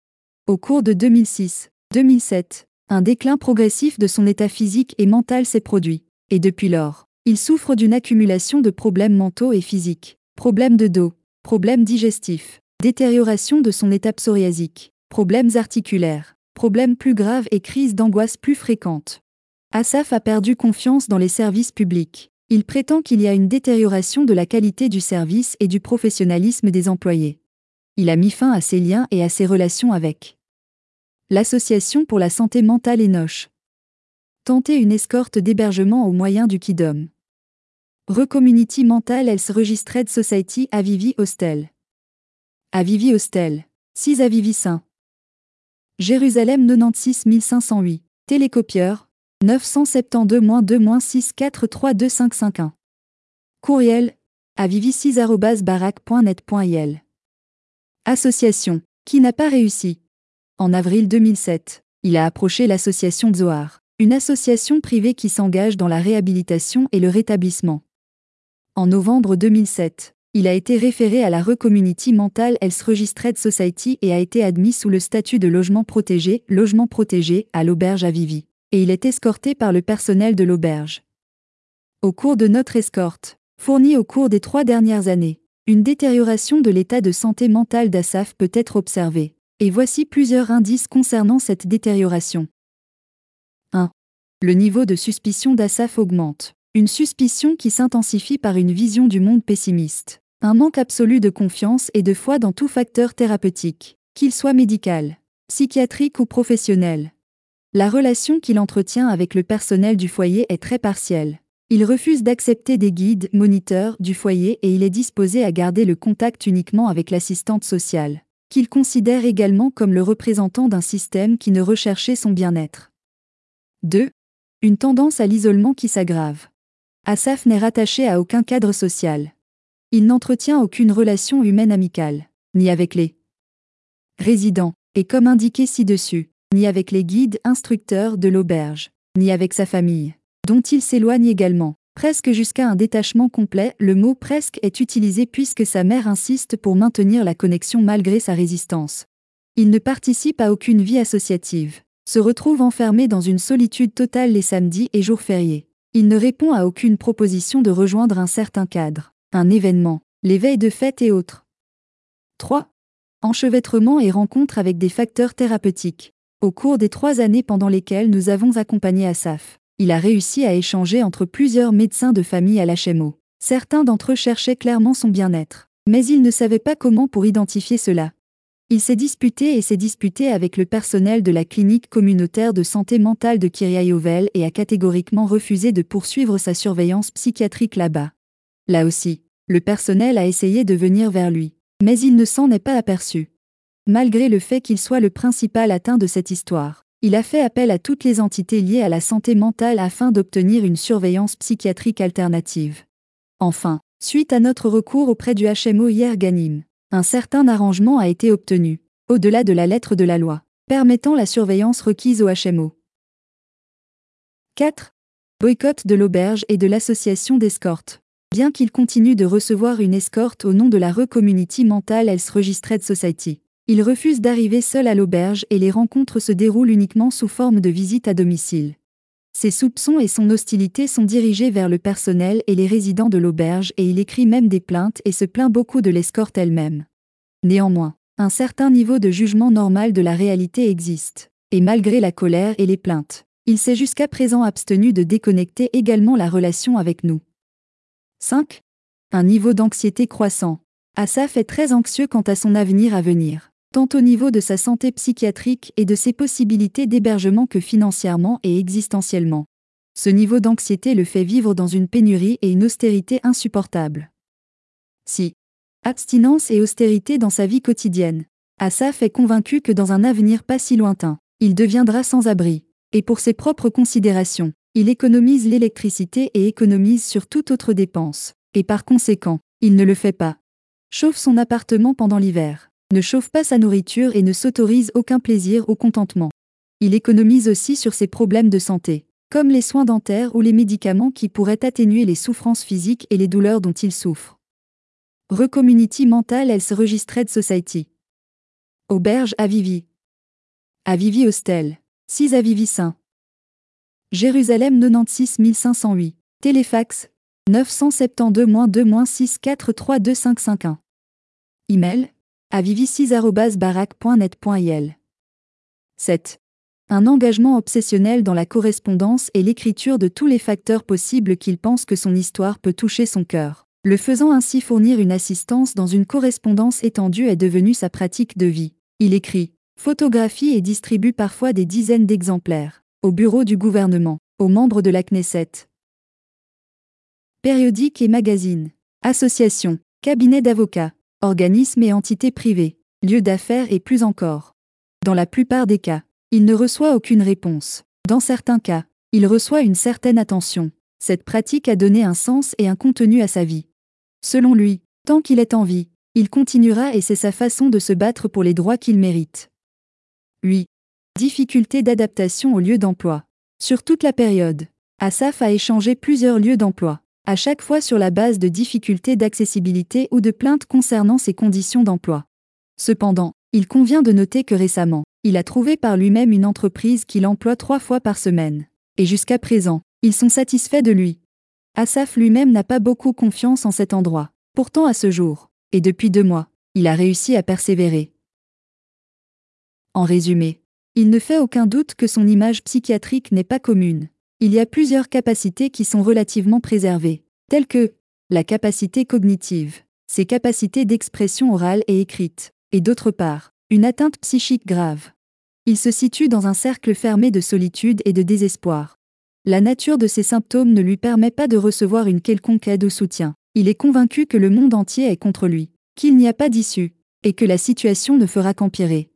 Au cours de 2006-2007, un déclin progressif de son état physique et mental s'est produit. Et depuis lors, il souffre d'une accumulation de problèmes mentaux et physiques, problèmes de dos, problèmes digestifs, détérioration de son état psoriasique, problèmes articulaires, problèmes plus graves et crises d'angoisse plus fréquentes. Asaf a perdu confiance dans les services publics. Il prétend qu'il y a une détérioration de la qualité du service et du professionnalisme des employés. Il a mis fin à ses liens et à ses relations avec l'Association pour la santé mentale Enoch. Tenter une escorte d'hébergement au moyen du Kidom. Recommunity Mental Health Registered Society Avivi Hostel. Avivi Hostel. 6 Avivi Saint. Jérusalem 96 508. Télécopieur 972-2-6432551. Courriel avivi6.barak.net.il Association, qui n'a pas réussi. En avril 2007, il a approché l'association Zohar, une association privée qui s'engage dans la réhabilitation et le rétablissement. En novembre 2007, il a été référé à la Recommunity Mental Health Registered Society et a été admis sous le statut de logement protégé, logement protégé, à l'auberge à Vivi. Et il est escorté par le personnel de l'auberge. Au cours de notre escorte, fournie au cours des trois dernières années, une détérioration de l'état de santé mentale d'Assaf peut être observée. Et voici plusieurs indices concernant cette détérioration. 1. Le niveau de suspicion d'Assaf augmente. Une suspicion qui s'intensifie par une vision du monde pessimiste un manque absolu de confiance et de foi dans tout facteur thérapeutique, qu'il soit médical, psychiatrique ou professionnel. La relation qu'il entretient avec le personnel du foyer est très partielle. Il refuse d'accepter des guides, moniteurs du foyer et il est disposé à garder le contact uniquement avec l'assistante sociale, qu'il considère également comme le représentant d'un système qui ne recherchait son bien-être. 2. Une tendance à l'isolement qui s'aggrave. Asaf n'est rattaché à aucun cadre social. Il n'entretient aucune relation humaine amicale, ni avec les résidents, et comme indiqué ci-dessus, ni avec les guides instructeurs de l'auberge, ni avec sa famille, dont il s'éloigne également. Presque jusqu'à un détachement complet, le mot presque est utilisé puisque sa mère insiste pour maintenir la connexion malgré sa résistance. Il ne participe à aucune vie associative, se retrouve enfermé dans une solitude totale les samedis et jours fériés. Il ne répond à aucune proposition de rejoindre un certain cadre un événement, l'éveil de fête et autres. 3. Enchevêtrement et rencontre avec des facteurs thérapeutiques. Au cours des trois années pendant lesquelles nous avons accompagné Asaf, il a réussi à échanger entre plusieurs médecins de famille à l'HMO. Certains d'entre eux cherchaient clairement son bien-être, mais il ne savait pas comment pour identifier cela. Il s'est disputé et s'est disputé avec le personnel de la clinique communautaire de santé mentale de Yovel et a catégoriquement refusé de poursuivre sa surveillance psychiatrique là-bas. Là aussi, le personnel a essayé de venir vers lui, mais il ne s'en est pas aperçu. Malgré le fait qu'il soit le principal atteint de cette histoire, il a fait appel à toutes les entités liées à la santé mentale afin d'obtenir une surveillance psychiatrique alternative. Enfin, suite à notre recours auprès du HMO hier Ganim, un certain arrangement a été obtenu, au-delà de la lettre de la loi, permettant la surveillance requise au HMO. 4. Boycott de l'auberge et de l'association d'escorte. Bien qu'il continue de recevoir une escorte au nom de la Re-Community Mental Health Registered Society, il refuse d'arriver seul à l'auberge et les rencontres se déroulent uniquement sous forme de visite à domicile. Ses soupçons et son hostilité sont dirigés vers le personnel et les résidents de l'auberge et il écrit même des plaintes et se plaint beaucoup de l'escorte elle-même. Néanmoins, un certain niveau de jugement normal de la réalité existe, et malgré la colère et les plaintes, il s'est jusqu'à présent abstenu de déconnecter également la relation avec nous. 5. Un niveau d'anxiété croissant. Asaf est très anxieux quant à son avenir à venir, tant au niveau de sa santé psychiatrique et de ses possibilités d'hébergement que financièrement et existentiellement. Ce niveau d'anxiété le fait vivre dans une pénurie et une austérité insupportables. 6. Abstinence et austérité dans sa vie quotidienne. Asaf est convaincu que dans un avenir pas si lointain, il deviendra sans abri, et pour ses propres considérations, il économise l'électricité et économise sur toute autre dépense, et par conséquent, il ne le fait pas. Chauffe son appartement pendant l'hiver, ne chauffe pas sa nourriture et ne s'autorise aucun plaisir ou contentement. Il économise aussi sur ses problèmes de santé, comme les soins dentaires ou les médicaments qui pourraient atténuer les souffrances physiques et les douleurs dont il souffre. Recommunity Mental Health Registered Society. Auberge Avivi. Avivi Hostel. 6 Avivi Saint. Jérusalem 96 508. Téléfax 972-2-6432551. Email avivi6-barak.net.il 7. Un engagement obsessionnel dans la correspondance et l'écriture de tous les facteurs possibles qu'il pense que son histoire peut toucher son cœur. Le faisant ainsi fournir une assistance dans une correspondance étendue est devenue sa pratique de vie. Il écrit, photographie et distribue parfois des dizaines d'exemplaires au bureau du gouvernement, aux membres de la Knesset. Périodiques et magazines, associations, cabinets d'avocats, organismes et entités privées, lieux d'affaires et plus encore. Dans la plupart des cas, il ne reçoit aucune réponse. Dans certains cas, il reçoit une certaine attention. Cette pratique a donné un sens et un contenu à sa vie. Selon lui, tant qu'il est en vie, Il continuera et c'est sa façon de se battre pour les droits qu'il mérite. 8. Difficulté d'adaptation au lieu d'emploi. Sur toute la période, Asaf a échangé plusieurs lieux d'emploi, à chaque fois sur la base de difficultés d'accessibilité ou de plaintes concernant ses conditions d'emploi. Cependant, il convient de noter que récemment, il a trouvé par lui-même une entreprise qui l'emploie trois fois par semaine. Et jusqu'à présent, ils sont satisfaits de lui. Asaf lui-même n'a pas beaucoup confiance en cet endroit. Pourtant à ce jour, et depuis deux mois, il a réussi à persévérer. En résumé, il ne fait aucun doute que son image psychiatrique n'est pas commune. Il y a plusieurs capacités qui sont relativement préservées, telles que la capacité cognitive, ses capacités d'expression orale et écrite, et d'autre part, une atteinte psychique grave. Il se situe dans un cercle fermé de solitude et de désespoir. La nature de ces symptômes ne lui permet pas de recevoir une quelconque aide ou soutien. Il est convaincu que le monde entier est contre lui, qu'il n'y a pas d'issue, et que la situation ne fera qu'empirer.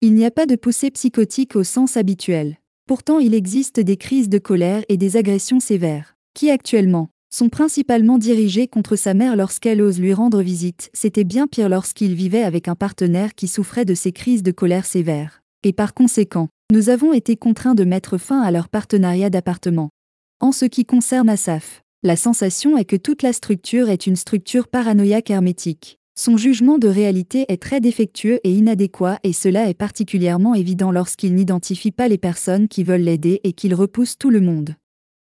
Il n'y a pas de poussée psychotique au sens habituel. Pourtant il existe des crises de colère et des agressions sévères, qui actuellement, sont principalement dirigées contre sa mère lorsqu'elle ose lui rendre visite, c'était bien pire lorsqu'il vivait avec un partenaire qui souffrait de ces crises de colère sévères. Et par conséquent, nous avons été contraints de mettre fin à leur partenariat d'appartement. En ce qui concerne Asaf, la sensation est que toute la structure est une structure paranoïaque hermétique. Son jugement de réalité est très défectueux et inadéquat et cela est particulièrement évident lorsqu'il n'identifie pas les personnes qui veulent l'aider et qu'il repousse tout le monde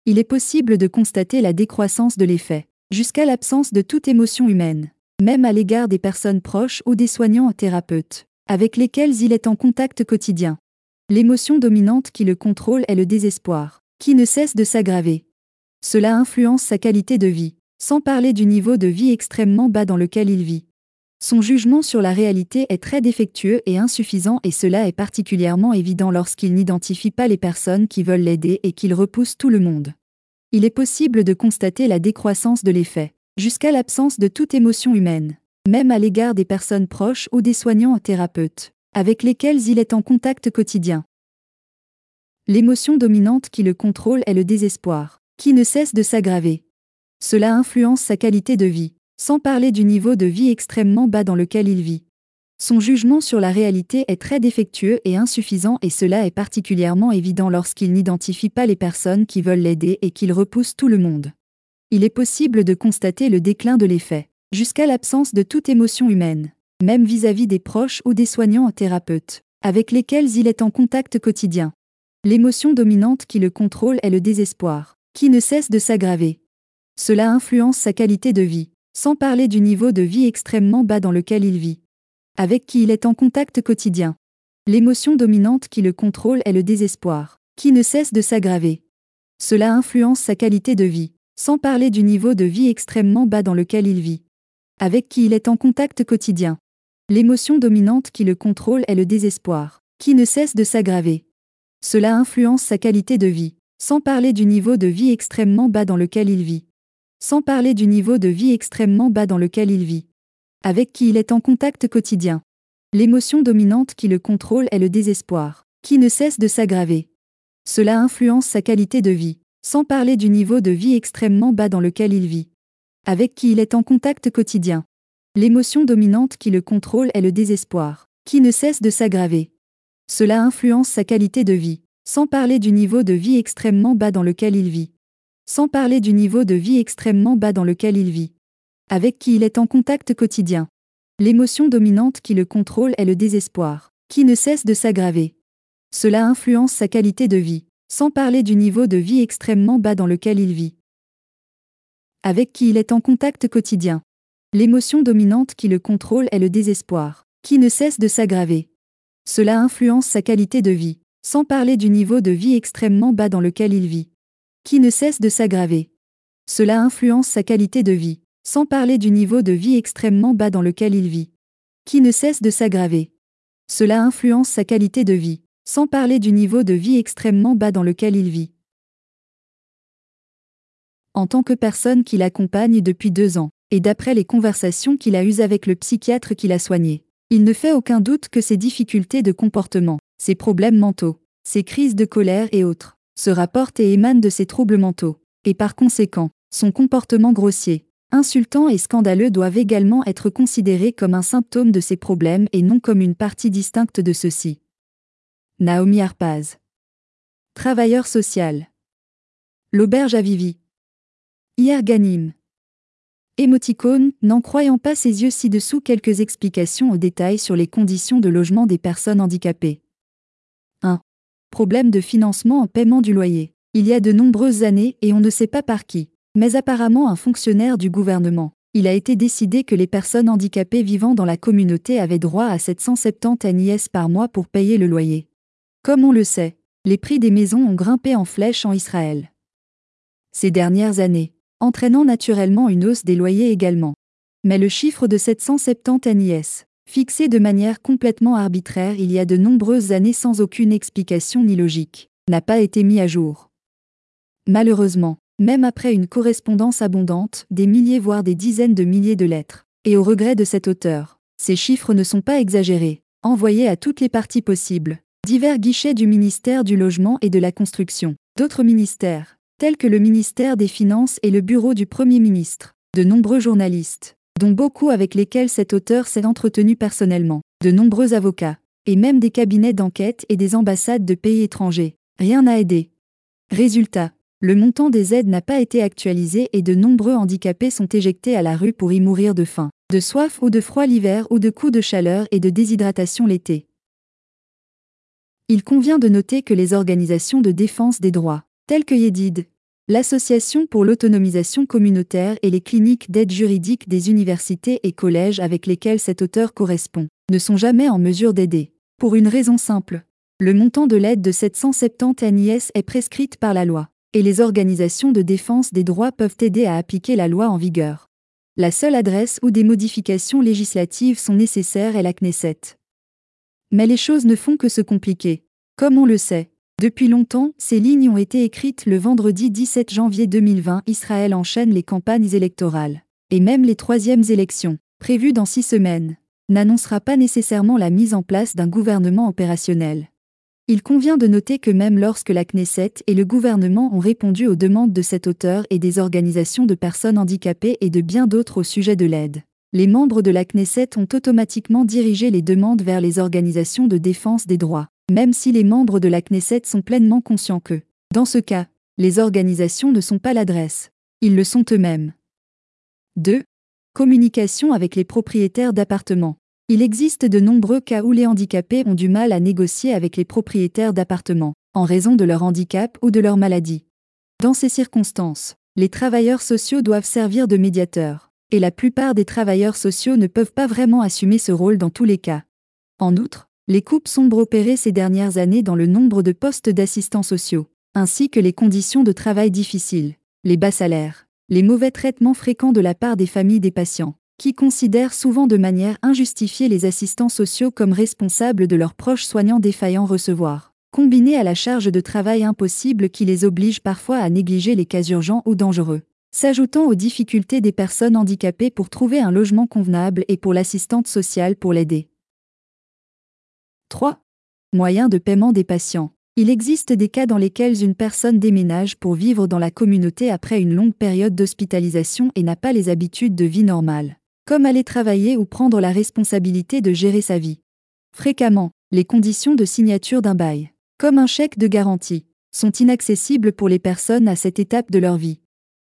il est possible de constater la décroissance de l'effet, jusqu'à l'absence de toute émotion humaine, même à l'égard des personnes proches ou des soignants thérapeutes, avec lesquels il est en contact quotidien. L'émotion dominante qui le contrôle est le désespoir, qui ne cesse de s'aggraver. Cela influence sa qualité de vie, sans parler du niveau de vie extrêmement bas dans lequel il vit. Son jugement sur la réalité est très défectueux et insuffisant et cela est particulièrement évident lorsqu'il n'identifie pas les personnes qui veulent l'aider et qu'il repousse tout le monde. Il est possible de constater la décroissance de l'effet, jusqu'à l'absence de toute émotion humaine, même à l'égard des personnes proches ou des soignants thérapeutes, avec lesquels il est en contact quotidien. L'émotion dominante qui le contrôle est le désespoir, qui ne cesse de s'aggraver. Cela influence sa qualité de vie, sans parler du niveau de vie extrêmement bas dans lequel il vit. Son jugement sur la réalité est très défectueux et insuffisant et cela est particulièrement évident lorsqu'il n'identifie pas les personnes qui veulent l'aider et qu'il repousse tout le monde. Il est possible de constater le déclin de l'effet, jusqu'à l'absence de toute émotion humaine, même vis-à-vis des proches ou des soignants thérapeutes, avec lesquels il est en contact quotidien. L'émotion dominante qui le contrôle est le désespoir, qui ne cesse de s'aggraver. Cela influence sa qualité de vie, sans parler du niveau de vie extrêmement bas dans lequel il vit. Avec qui il est en contact quotidien. L'émotion dominante qui le contrôle est le désespoir, qui ne cesse de s'aggraver. Cela influence sa qualité de vie, sans parler du niveau de vie extrêmement bas dans lequel il vit. Avec qui il est en contact quotidien. L'émotion dominante qui le contrôle est le désespoir, qui ne cesse de s'aggraver. Cela influence sa qualité de vie, sans parler du niveau de vie extrêmement bas dans lequel il vit sans parler du niveau de vie extrêmement bas dans lequel il vit, avec qui il est en contact quotidien. L'émotion dominante qui le contrôle est le désespoir, qui ne cesse de s'aggraver. Cela influence sa qualité de vie, sans parler du niveau de vie extrêmement bas dans lequel il vit, avec qui il est en contact quotidien. L'émotion dominante qui le contrôle est le désespoir, qui ne cesse de s'aggraver. Cela influence sa qualité de vie, sans parler du niveau de vie extrêmement bas dans lequel il vit, sans parler du niveau de vie extrêmement bas dans lequel il vit, avec qui il est en contact quotidien. L'émotion dominante qui le contrôle est le désespoir, qui ne cesse de s'aggraver. Cela influence sa qualité de vie, sans parler du niveau de vie extrêmement bas dans lequel il vit, avec qui il est en contact quotidien. L'émotion dominante qui le contrôle est le désespoir, qui ne cesse de s'aggraver. Cela influence sa qualité de vie, sans parler du niveau de vie extrêmement bas dans lequel il vit, qui ne cesse de s'aggraver. Cela influence sa qualité de vie, sans parler du niveau de vie extrêmement bas dans lequel il vit, qui ne cesse de s'aggraver. Cela influence sa qualité de vie, sans parler du niveau de vie extrêmement bas dans lequel il vit. En tant que personne qui l'accompagne depuis deux ans, et d'après les conversations qu'il a eues avec le psychiatre qui l'a soigné, il ne fait aucun doute que ses difficultés de comportement, ses problèmes mentaux, ses crises de colère et autres, se rapporte et émane de ses troubles mentaux, et par conséquent, son comportement grossier, insultants et scandaleux doivent également être considérés comme un symptôme de ces problèmes et non comme une partie distincte de ceux-ci. Naomi Arpaz. Travailleur social. L'auberge à Vivi. Hier Ganim. N'en croyant pas ses yeux ci-dessous quelques explications au détail sur les conditions de logement des personnes handicapées. 1. Problème de financement en paiement du loyer. Il y a de nombreuses années et on ne sait pas par qui, mais apparemment un fonctionnaire du gouvernement. Il a été décidé que les personnes handicapées vivant dans la communauté avaient droit à 770 NIS par mois pour payer le loyer. Comme on le sait, les prix des maisons ont grimpé en flèche en Israël. Ces dernières années, entraînant naturellement une hausse des loyers également. Mais le chiffre de 770 NIS, fixé de manière complètement arbitraire il y a de nombreuses années sans aucune explication ni logique, n'a pas été mis à jour. Malheureusement, même après une correspondance abondante, des milliers voire des dizaines de milliers de lettres, et au regret de cet auteur, ces chiffres ne sont pas exagérés, envoyés à toutes les parties possibles, divers guichets du ministère du Logement et de la Construction, d'autres ministères, tels que le ministère des Finances et le bureau du Premier ministre, de nombreux journalistes, dont beaucoup avec lesquels cet auteur s'est entretenu personnellement, de nombreux avocats, et même des cabinets d'enquête et des ambassades de pays étrangers. Rien n'a aidé. Résultat, le montant des aides n'a pas été actualisé et de nombreux handicapés sont éjectés à la rue pour y mourir de faim, de soif ou de froid l'hiver ou de coups de chaleur et de déshydratation l'été. Il convient de noter que les organisations de défense des droits, telles que Yedid, l'Association pour l'autonomisation communautaire et les cliniques d'aide juridique des universités et collèges avec lesquels cet auteur correspond, ne sont jamais en mesure d'aider. Pour une raison simple. Le montant de l'aide de 770 NIS est prescrite par la loi, et les organisations de défense des droits peuvent aider à appliquer la loi en vigueur. La seule adresse où des modifications législatives sont nécessaires est la Knesset. Mais les choses ne font que se compliquer. Comme on le sait, depuis longtemps, ces lignes ont été écrites le vendredi 17 janvier 2020. Israël enchaîne les campagnes électorales. Et même les troisièmes élections, prévues dans six semaines, n'annoncera pas nécessairement la mise en place d'un gouvernement opérationnel. Il convient de noter que même lorsque la Knesset et le gouvernement ont répondu aux demandes de cet auteur et des organisations de personnes handicapées et de bien d'autres au sujet de l'aide, les membres de la Knesset ont automatiquement dirigé les demandes vers les organisations de défense des droits même si les membres de la Knesset sont pleinement conscients que, dans ce cas, les organisations ne sont pas l'adresse. Ils le sont eux-mêmes. 2. Communication avec les propriétaires d'appartements. Il existe de nombreux cas où les handicapés ont du mal à négocier avec les propriétaires d'appartements, en raison de leur handicap ou de leur maladie. Dans ces circonstances, les travailleurs sociaux doivent servir de médiateurs, et la plupart des travailleurs sociaux ne peuvent pas vraiment assumer ce rôle dans tous les cas. En outre, les coupes sombres opérées ces dernières années dans le nombre de postes d'assistants sociaux, ainsi que les conditions de travail difficiles, les bas salaires, les mauvais traitements fréquents de la part des familles des patients, qui considèrent souvent de manière injustifiée les assistants sociaux comme responsables de leurs proches soignants défaillants recevoir, combinés à la charge de travail impossible qui les oblige parfois à négliger les cas urgents ou dangereux. S'ajoutant aux difficultés des personnes handicapées pour trouver un logement convenable et pour l'assistante sociale pour l'aider. 3. Moyens de paiement des patients. Il existe des cas dans lesquels une personne déménage pour vivre dans la communauté après une longue période d'hospitalisation et n'a pas les habitudes de vie normales, comme aller travailler ou prendre la responsabilité de gérer sa vie. Fréquemment, les conditions de signature d'un bail, comme un chèque de garantie, sont inaccessibles pour les personnes à cette étape de leur vie.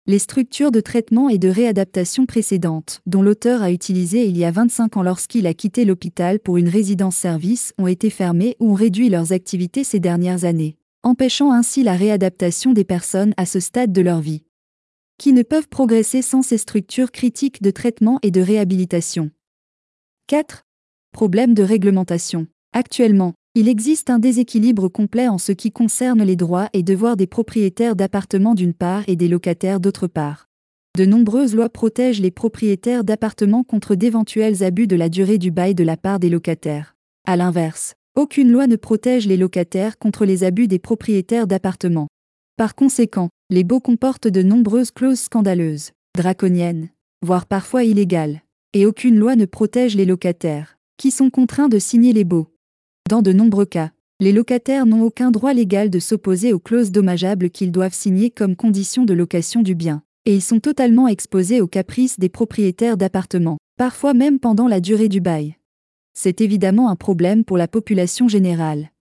Les structures de traitement et de réadaptation précédentes, dont l'auteur a utilisé il y a 25 ans lorsqu'il a quitté l'hôpital pour une résidence-service, ont été fermées ou ont réduit leurs activités ces dernières années, empêchant ainsi la réadaptation des personnes à ce stade de leur vie, qui ne peuvent progresser sans ces structures critiques de traitement et de réhabilitation. 4. Problème de réglementation. Actuellement, il existe un déséquilibre complet en ce qui concerne les droits et devoirs des propriétaires d'appartements d'une part et des locataires d'autre part. De nombreuses lois protègent les propriétaires d'appartements contre d'éventuels abus de la durée du bail de la part des locataires. A l'inverse, aucune loi ne protège les locataires contre les abus des propriétaires d'appartements. Par conséquent, les baux comportent de nombreuses clauses scandaleuses, draconiennes, voire parfois illégales, et aucune loi ne protège les locataires, qui sont contraints de signer les baux. Dans de nombreux cas, les locataires n'ont aucun droit légal de s'opposer aux clauses dommageables qu'ils doivent signer comme condition de location du bien. Et ils sont totalement exposés aux caprices des propriétaires d'appartements, parfois même pendant la durée du bail. C'est évidemment un problème pour la population générale.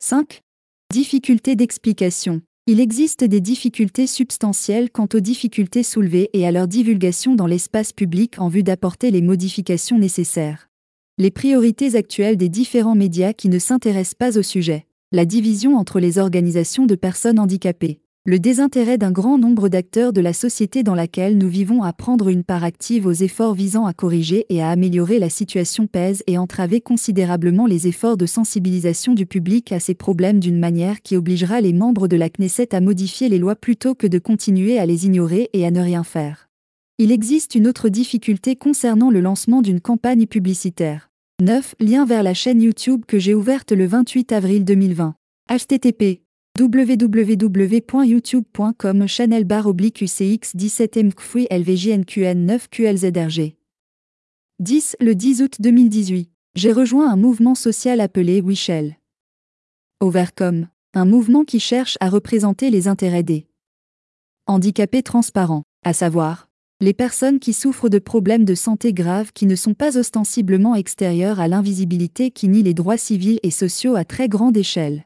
5. Difficultés d'explication. Il existe des difficultés substantielles quant aux difficultés soulevées et à leur divulgation dans l'espace public en vue d'apporter les modifications nécessaires. Les priorités actuelles des différents médias qui ne s'intéressent pas au sujet. La division entre les organisations de personnes handicapées le désintérêt d'un grand nombre d'acteurs de la société dans laquelle nous vivons à prendre une part active aux efforts visant à corriger et à améliorer la situation pèse et entraver considérablement les efforts de sensibilisation du public à ces problèmes d'une manière qui obligera les membres de la Knesset à modifier les lois plutôt que de continuer à les ignorer et à ne rien faire. Il existe une autre difficulté concernant le lancement d'une campagne publicitaire. 9. Lien vers la chaîne YouTube que j'ai ouverte le 28 avril 2020. http www.youtube.com channel bar oblique UCX 17 MKFUI LVJNQN 9 QLZRG. 10. Le 10 août 2018. J'ai rejoint un mouvement social appelé Wichel. Overcome, un mouvement qui cherche à représenter les intérêts des handicapés transparents, à savoir, les personnes qui souffrent de problèmes de santé graves qui ne sont pas ostensiblement extérieurs à l'invisibilité qui nie les droits civils et sociaux à très grande échelle.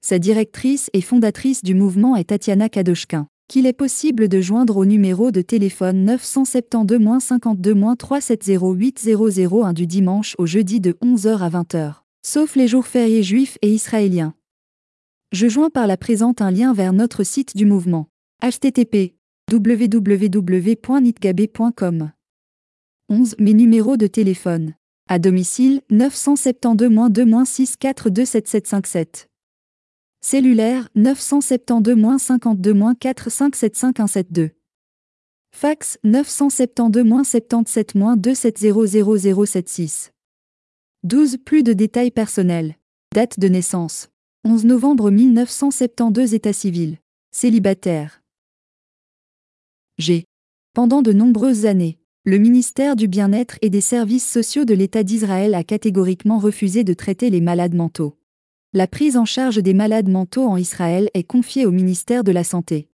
Sa directrice et fondatrice du mouvement est Tatiana Kadoshkin, qu'il est possible de joindre au numéro de téléphone 972-52-370801 du dimanche au jeudi de 11h à 20h, sauf les jours fériés juifs et israéliens. Je joins par la présente un lien vers notre site du mouvement. http www.nitgabé.com 11. Mes numéros de téléphone. À domicile 972-2-6427757. Cellulaire 972-52-4575172. Fax 972-77-2700076. 12. Plus de détails personnels. Date de naissance. 11 novembre 1972 État civil. Célibataire. G. Pendant de nombreuses années, le ministère du Bien-être et des Services sociaux de l'État d'Israël a catégoriquement refusé de traiter les malades mentaux. La prise en charge des malades mentaux en Israël est confiée au ministère de la Santé.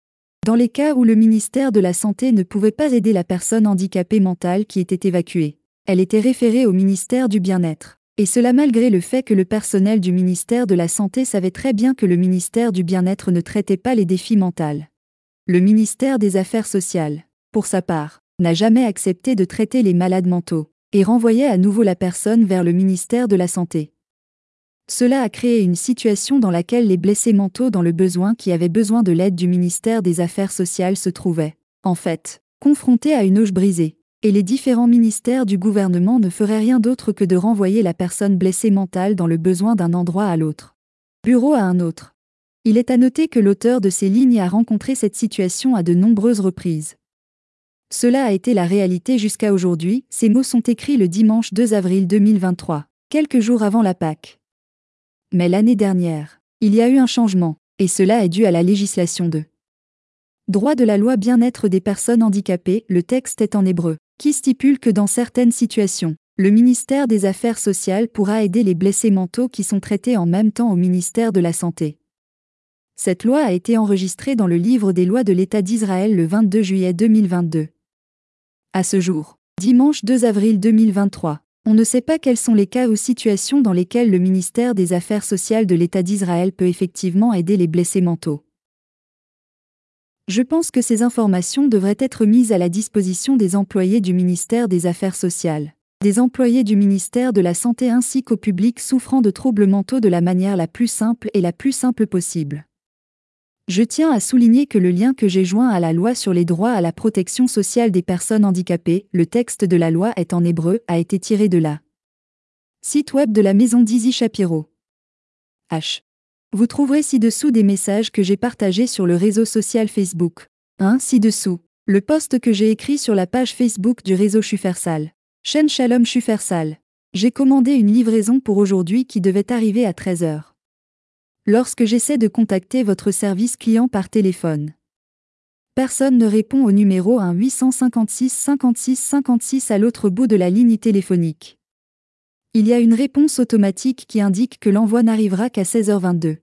Dans les cas où le ministère de la Santé ne pouvait pas aider la personne handicapée mentale qui était évacuée, elle était référée au ministère du Bien-être. Et cela malgré le fait que le personnel du ministère de la Santé savait très bien que le ministère du Bien-être ne traitait pas les défis mentaux. Le ministère des Affaires sociales, pour sa part, n'a jamais accepté de traiter les malades mentaux, et renvoyait à nouveau la personne vers le ministère de la Santé. Cela a créé une situation dans laquelle les blessés mentaux dans le besoin qui avaient besoin de l'aide du ministère des Affaires sociales se trouvaient, en fait, confrontés à une auge brisée, et les différents ministères du gouvernement ne feraient rien d'autre que de renvoyer la personne blessée mentale dans le besoin d'un endroit à l'autre. Bureau à un autre. Il est à noter que l'auteur de ces lignes a rencontré cette situation à de nombreuses reprises. Cela a été la réalité jusqu'à aujourd'hui, ces mots sont écrits le dimanche 2 avril 2023, quelques jours avant la Pâque. Mais l'année dernière, il y a eu un changement, et cela est dû à la législation de droit de la loi bien-être des personnes handicapées, le texte est en hébreu, qui stipule que dans certaines situations, le ministère des Affaires sociales pourra aider les blessés mentaux qui sont traités en même temps au ministère de la Santé. Cette loi a été enregistrée dans le livre des lois de l'État d'Israël le 22 juillet 2022. À ce jour, dimanche 2 avril 2023, on ne sait pas quels sont les cas ou situations dans lesquels le ministère des Affaires sociales de l'État d'Israël peut effectivement aider les blessés mentaux. Je pense que ces informations devraient être mises à la disposition des employés du ministère des Affaires sociales, des employés du ministère de la Santé ainsi qu'au public souffrant de troubles mentaux de la manière la plus simple et la plus simple possible. Je tiens à souligner que le lien que j'ai joint à la loi sur les droits à la protection sociale des personnes handicapées, le texte de la loi est en hébreu, a été tiré de là. Site web de la maison d'Izzy Shapiro. H. Vous trouverez ci-dessous des messages que j'ai partagés sur le réseau social Facebook. 1. Ci-dessous. Le post que j'ai écrit sur la page Facebook du réseau Chufersal. Chaîne Shalom Chufersal. J'ai commandé une livraison pour aujourd'hui qui devait arriver à 13h lorsque j'essaie de contacter votre service client par téléphone. Personne ne répond au numéro 1 856 56 56 à l'autre bout de la ligne téléphonique. Il y a une réponse automatique qui indique que l'envoi n'arrivera qu'à 16h22.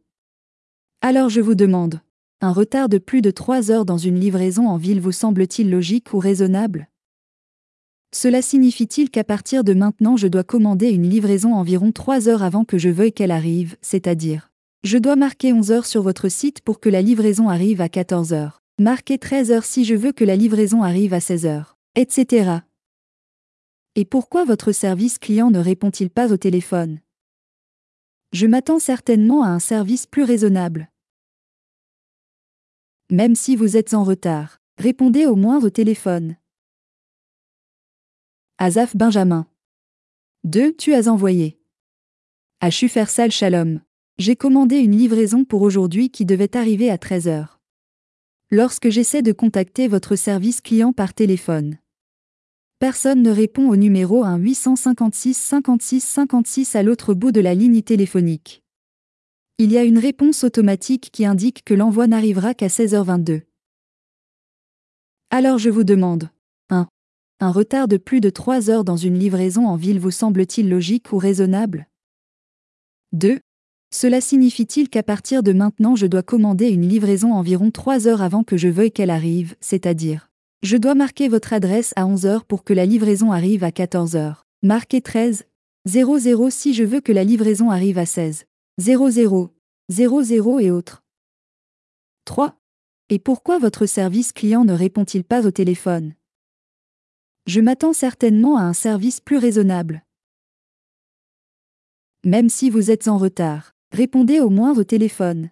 Alors je vous demande, Un retard de plus de 3 heures dans une livraison en ville vous semble-t-il logique ou raisonnable? Cela signifie-t-il qu'à partir de maintenant je dois commander une livraison environ 3 heures avant que je veuille qu'elle arrive, c'est-à-dire Je dois marquer 11 heures sur votre site pour que la livraison arrive à 14 heures. Marquer 13 heures si je veux que la livraison arrive à 16 heures, etc. Et pourquoi votre service client ne répond-il pas au téléphone? Je m'attends certainement à un service plus raisonnable. Même si vous êtes en retard, répondez au moins au téléphone. Azaf Benjamin. 2. Tu as envoyé. À Shalom. J'ai commandé une livraison pour aujourd'hui qui devait arriver à 13 heures. Lorsque j'essaie de contacter votre service client par téléphone, Personne ne répond au numéro 1 856 56 56 à l'autre bout de la ligne téléphonique. Il y a une réponse automatique qui indique que l'envoi n'arrivera qu'à 16h22. Alors je vous demande 1. Un retard de plus de 3 heures dans une livraison en ville vous semble-t-il logique ou raisonnable? 2. Cela signifie-t-il qu'à partir de maintenant je dois commander une livraison environ 3 heures avant que je veuille qu'elle arrive, c'est-à-dire je dois marquer votre adresse à 11h pour que la livraison arrive à 14h. Marquez 13 00 si je veux que la livraison arrive à 16 00 00 et autres. 3. Et pourquoi votre service client ne répond-il pas au téléphone? Je m'attends certainement à un service plus raisonnable. Même si vous êtes en retard, répondez au moins au téléphone.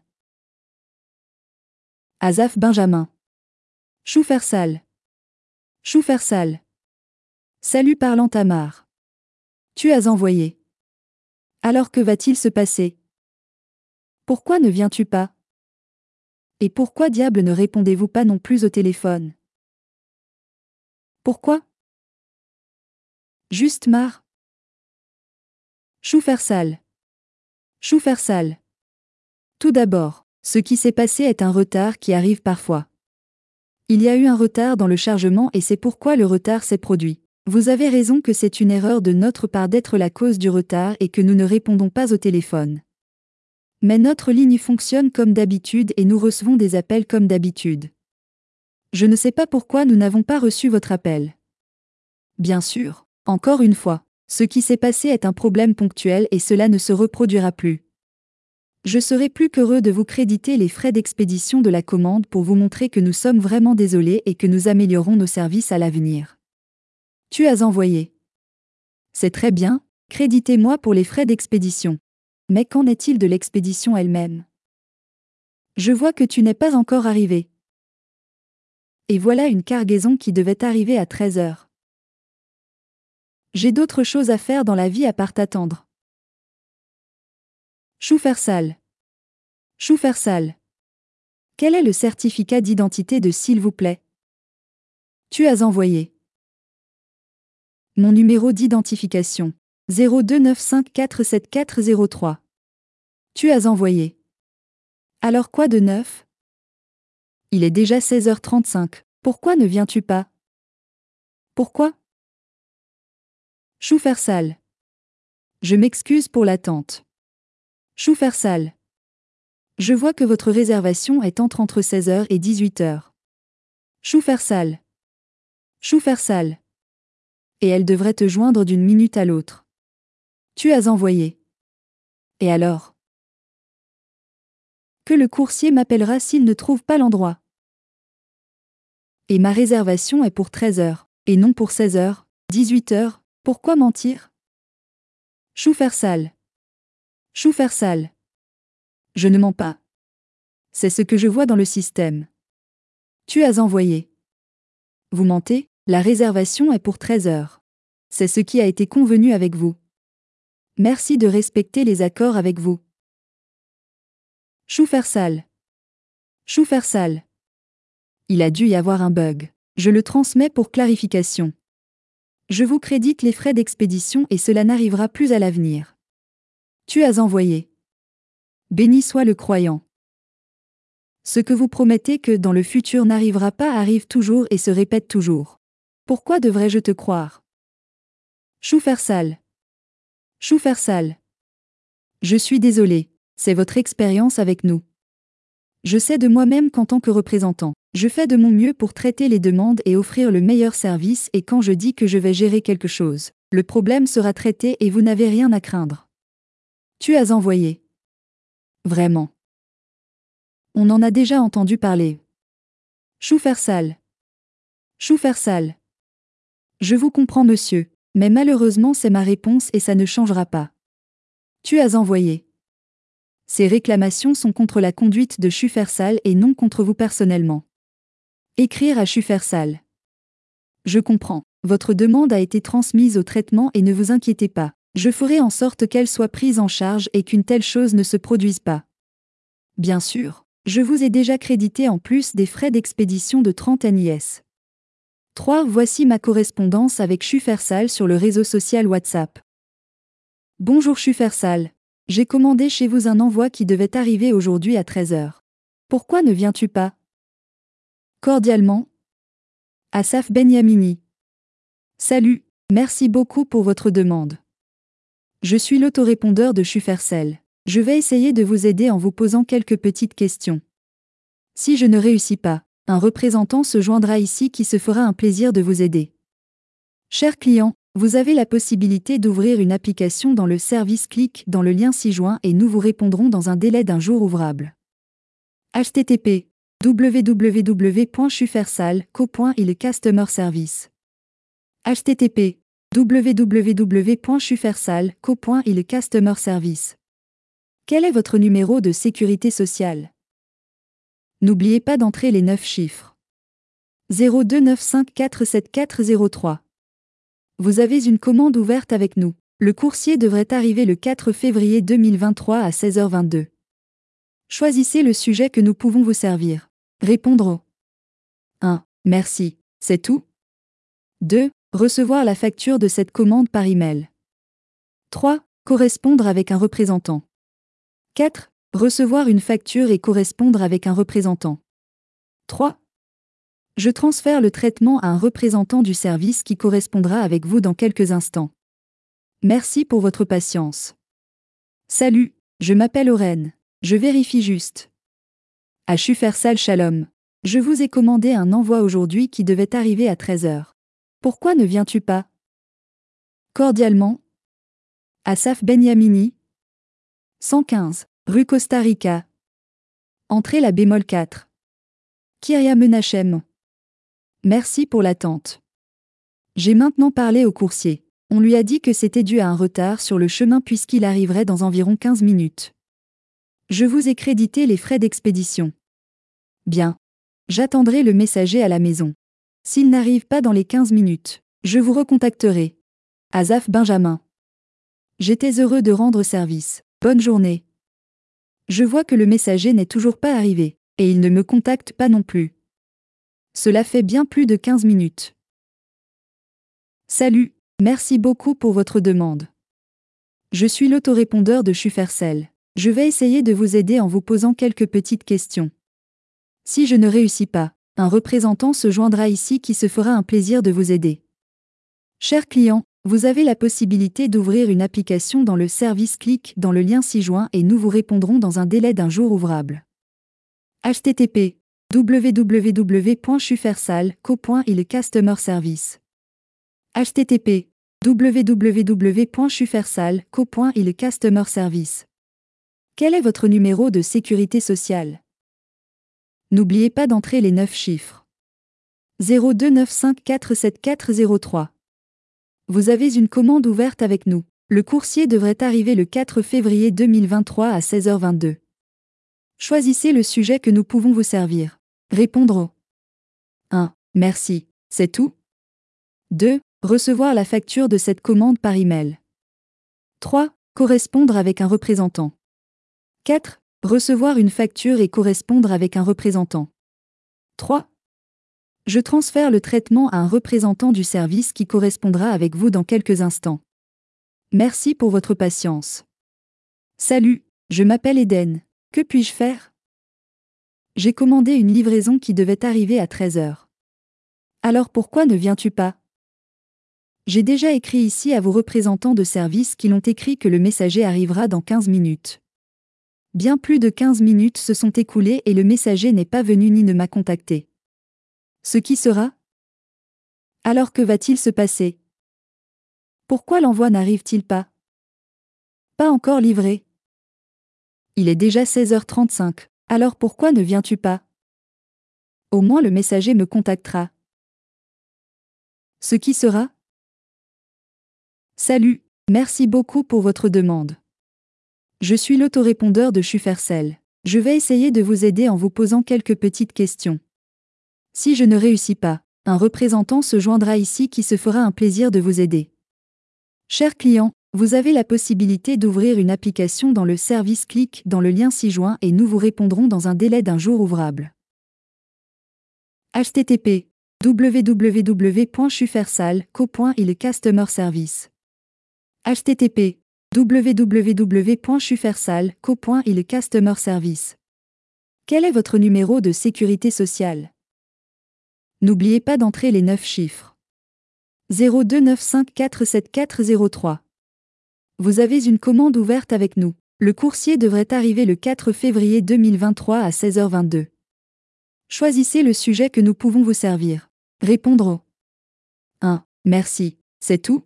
Azaf Benjamin. Choufersal. Choufersal. Salut parlant Tamar. Tu as envoyé. Alors que va-t-il se passer? Pourquoi ne viens-tu pas? Et pourquoi diable ne répondez-vous pas non plus au téléphone? Pourquoi? Juste marre. Choufersal. Choufersal. Tout d'abord, ce qui s'est passé est un retard qui arrive parfois. Il y a eu un retard dans le chargement et c'est pourquoi le retard s'est produit. Vous avez raison que c'est une erreur de notre part d'être la cause du retard et que nous ne répondons pas au téléphone. Mais notre ligne fonctionne comme d'habitude et nous recevons des appels comme d'habitude. Je ne sais pas pourquoi nous n'avons pas reçu votre appel. Bien sûr, encore une fois, ce qui s'est passé est un problème ponctuel et cela ne se reproduira plus. Je serai plus qu'heureux de vous créditer les frais d'expédition de la commande pour vous montrer que nous sommes vraiment désolés et que nous améliorons nos services à l'avenir. Tu as envoyé. C'est très bien, créditez-moi pour les frais d'expédition. Mais qu'en est-il de l'expédition elle-même? Je vois que tu n'es pas encore arrivé. Et voilà une cargaison qui devait arriver à 13 heures. J'ai d'autres choses à faire dans la vie à part t'attendre. Choufersal. Choufersal. Quel est le certificat d'identité de s'il vous plaît? Tu as envoyé. Mon numéro d'identification. 029547403. Tu as envoyé. Alors quoi de neuf? Il est déjà 16h35. Pourquoi ne viens-tu pas? Pourquoi? Choufersal. Je m'excuse pour l'attente. Choufersal. Je vois que votre réservation est entre entre 16h et 18h. Choufersal. Choufersal. Et elle devrait te joindre d'une minute à l'autre. Tu as envoyé. Et alors? Que le coursier m'appellera s'il ne trouve pas l'endroit. Et ma réservation est pour 13h, et non pour 16h, 18h, pourquoi mentir? Choufersal. Choufersal. Je ne mens pas. C'est ce que je vois dans le système. Tu as envoyé. Vous mentez, la réservation est pour 13 heures. C'est ce qui a été convenu avec vous. Merci de respecter les accords avec vous. Choufersal. Choufersal. Il a dû y avoir un bug. Je le transmets pour clarification. Je vous crédite les frais d'expédition et cela n'arrivera plus à l'avenir. Tu as envoyé. Béni soit le croyant. Ce que vous promettez que dans le futur n'arrivera pas arrive toujours et se répète toujours. Pourquoi devrais-je te croire? Choufersal. Choufersal. Je suis désolé, c'est votre expérience avec nous. Je sais de moi-même qu'en tant que représentant, je fais de mon mieux pour traiter les demandes et offrir le meilleur service et quand je dis que je vais gérer quelque chose, le problème sera traité et vous n'avez rien à craindre. Tu as envoyé. Vraiment. On en a déjà entendu parler. Chou faire sale. Chou faire sale. Je vous comprends, monsieur, mais malheureusement c'est ma réponse et ça ne changera pas. Tu as envoyé. Ces réclamations sont contre la conduite de Schufersal et non contre vous personnellement. Écrire à Schufersal. Je comprends. Votre demande a été transmise au traitement et ne vous inquiétez pas. Je ferai en sorte qu'elle soit prise en charge et qu'une telle chose ne se produise pas. Bien sûr, je vous ai déjà crédité en plus des frais d'expédition de 30 NIS. 3. Voici ma correspondance avec Schufersal sur le réseau social WhatsApp. Bonjour Schufersal. J'ai commandé chez vous un envoi qui devait arriver aujourd'hui à 13h. Pourquoi ne viens-tu pas? Cordialement. Asaf Benyamini. Salut, merci beaucoup pour votre demande. Je suis l'autorépondeur de Schufersel. Je vais essayer de vous aider en vous posant quelques petites questions. Si je ne réussis pas, un représentant se joindra ici qui se fera un plaisir de vous aider. Cher client, vous avez la possibilité d'ouvrir une application dans le service Click dans le lien ci-joint et nous vous répondrons dans un délai d'un jour ouvrable. http www.chufersal.co.il Customer Service http www.chufersal.co.il Customer Service Quel est votre numéro de sécurité sociale? N'oubliez pas d'entrer les 9 chiffres. 0295474003 vous avez une commande ouverte avec nous. Le coursier devrait arriver le 4 février 2023 à 16h22. Choisissez le sujet que nous pouvons vous servir. Répondre au 1. Merci. C'est tout 2. Recevoir la facture de cette commande par email. 3. Correspondre avec un représentant. 4. Recevoir une facture et correspondre avec un représentant. 3. Je transfère le traitement à un représentant du service qui correspondra avec vous dans quelques instants. Merci pour votre patience. Salut, je m'appelle Oren. Je vérifie juste. À Schufersal Shalom. Je vous ai commandé un envoi aujourd'hui qui devait arriver à 13h. Pourquoi ne viens-tu pas? Cordialement. Asaf Benyamini. 115, rue Costa Rica. Entrée la bémol 4. Kyria Menachem. Merci pour l'attente. J'ai maintenant parlé au coursier. On lui a dit que c'était dû à un retard sur le chemin puisqu'il arriverait dans environ 15 minutes. Je vous ai crédité les frais d'expédition. Bien. J'attendrai le messager à la maison. S'il n'arrive pas dans les 15 minutes, je vous recontacterai. Azaf Benjamin. J'étais heureux de rendre service. Bonne journée. Je vois que le messager n'est toujours pas arrivé, et il ne me contacte pas non plus. Cela fait bien plus de 15 minutes. Salut, merci beaucoup pour votre demande. Je suis l'autorépondeur de Schufersel. Je vais essayer de vous aider en vous posant quelques petites questions. Si je ne réussis pas, un représentant se joindra ici qui se fera un plaisir de vous aider. Cher client, vous avez la possibilité d'ouvrir une application dans le service Click dans le lien ci-joint et nous vous répondrons dans un délai d'un jour ouvrable. http www.chufersal.co.il Customer Service http www.chufersal.co.il Customer Service Quel est votre numéro de sécurité sociale? N'oubliez pas d'entrer les 9 chiffres. 0295474003. Vous avez une commande ouverte avec nous. Le coursier devrait arriver le 4 février 2023 à 16h22. Choisissez le sujet que nous pouvons vous servir. Répondre au 1. Merci. C'est tout? 2. Recevoir la facture de cette commande par email. 3. Correspondre avec un représentant. 4. Recevoir une facture et correspondre avec un représentant. 3. Je transfère le traitement à un représentant du service qui correspondra avec vous dans quelques instants. Merci pour votre patience. Salut, je m'appelle Eden. Que puis-je faire? J'ai commandé une livraison qui devait arriver à 13 heures. Alors pourquoi ne viens-tu pas? J'ai déjà écrit ici à vos représentants de service qui l'ont écrit que le messager arrivera dans 15 minutes. Bien plus de 15 minutes se sont écoulées et le messager n'est pas venu ni ne m'a contacté. Ce qui sera? Alors que va-t-il se passer? Pourquoi l'envoi n'arrive-t-il pas? Pas encore livré. Il est déjà 16h35, alors pourquoi ne viens-tu pas? Au moins le messager me contactera. Ce qui sera? Salut, merci beaucoup pour votre demande. Je suis l'autorépondeur de Schufercel. Je vais essayer de vous aider en vous posant quelques petites questions. Si je ne réussis pas, un représentant se joindra ici qui se fera un plaisir de vous aider. Cher client, vous avez la possibilité d'ouvrir une application dans le service Click dans le lien ci-joint et nous vous répondrons dans un délai d'un jour ouvrable. http www.schufersal.co.il Customer Service http www.schufersal.co.il Customer Service. Quel est votre numéro de sécurité sociale? N'oubliez pas d'entrer les 9 chiffres. 029547403. Vous avez une commande ouverte avec nous. Le coursier devrait arriver le 4 février 2023 à 16h22. Choisissez le sujet que nous pouvons vous servir. Répondre 1. Merci. C'est tout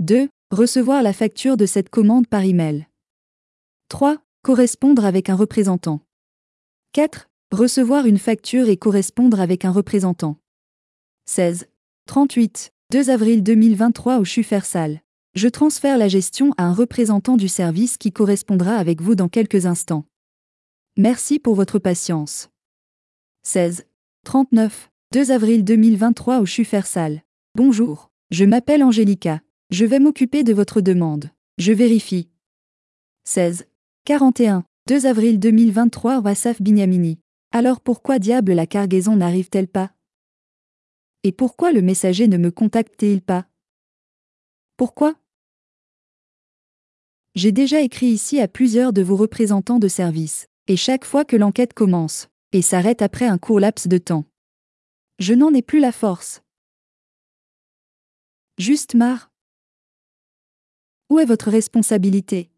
2. Recevoir la facture de cette commande par email. 3. Correspondre avec un représentant. 4. Recevoir une facture et correspondre avec un représentant. 16. 38. 2 avril 2023 au Schufersal. Je transfère la gestion à un représentant du service qui correspondra avec vous dans quelques instants. Merci pour votre patience. 16. 39. 2 avril 2023 au Schufersal. Bonjour, je m'appelle Angélica. Je vais m'occuper de votre demande. Je vérifie. 16. 41. 2 avril 2023 Wassaf Binyamini. Alors pourquoi diable la cargaison n'arrive-t-elle pas? Et pourquoi le messager ne me contacte-t-il pas? Pourquoi? J'ai déjà écrit ici à plusieurs de vos représentants de service, et chaque fois que l'enquête commence, et s'arrête après un court laps de temps. Je n'en ai plus la force. Juste marre. Où est votre responsabilité?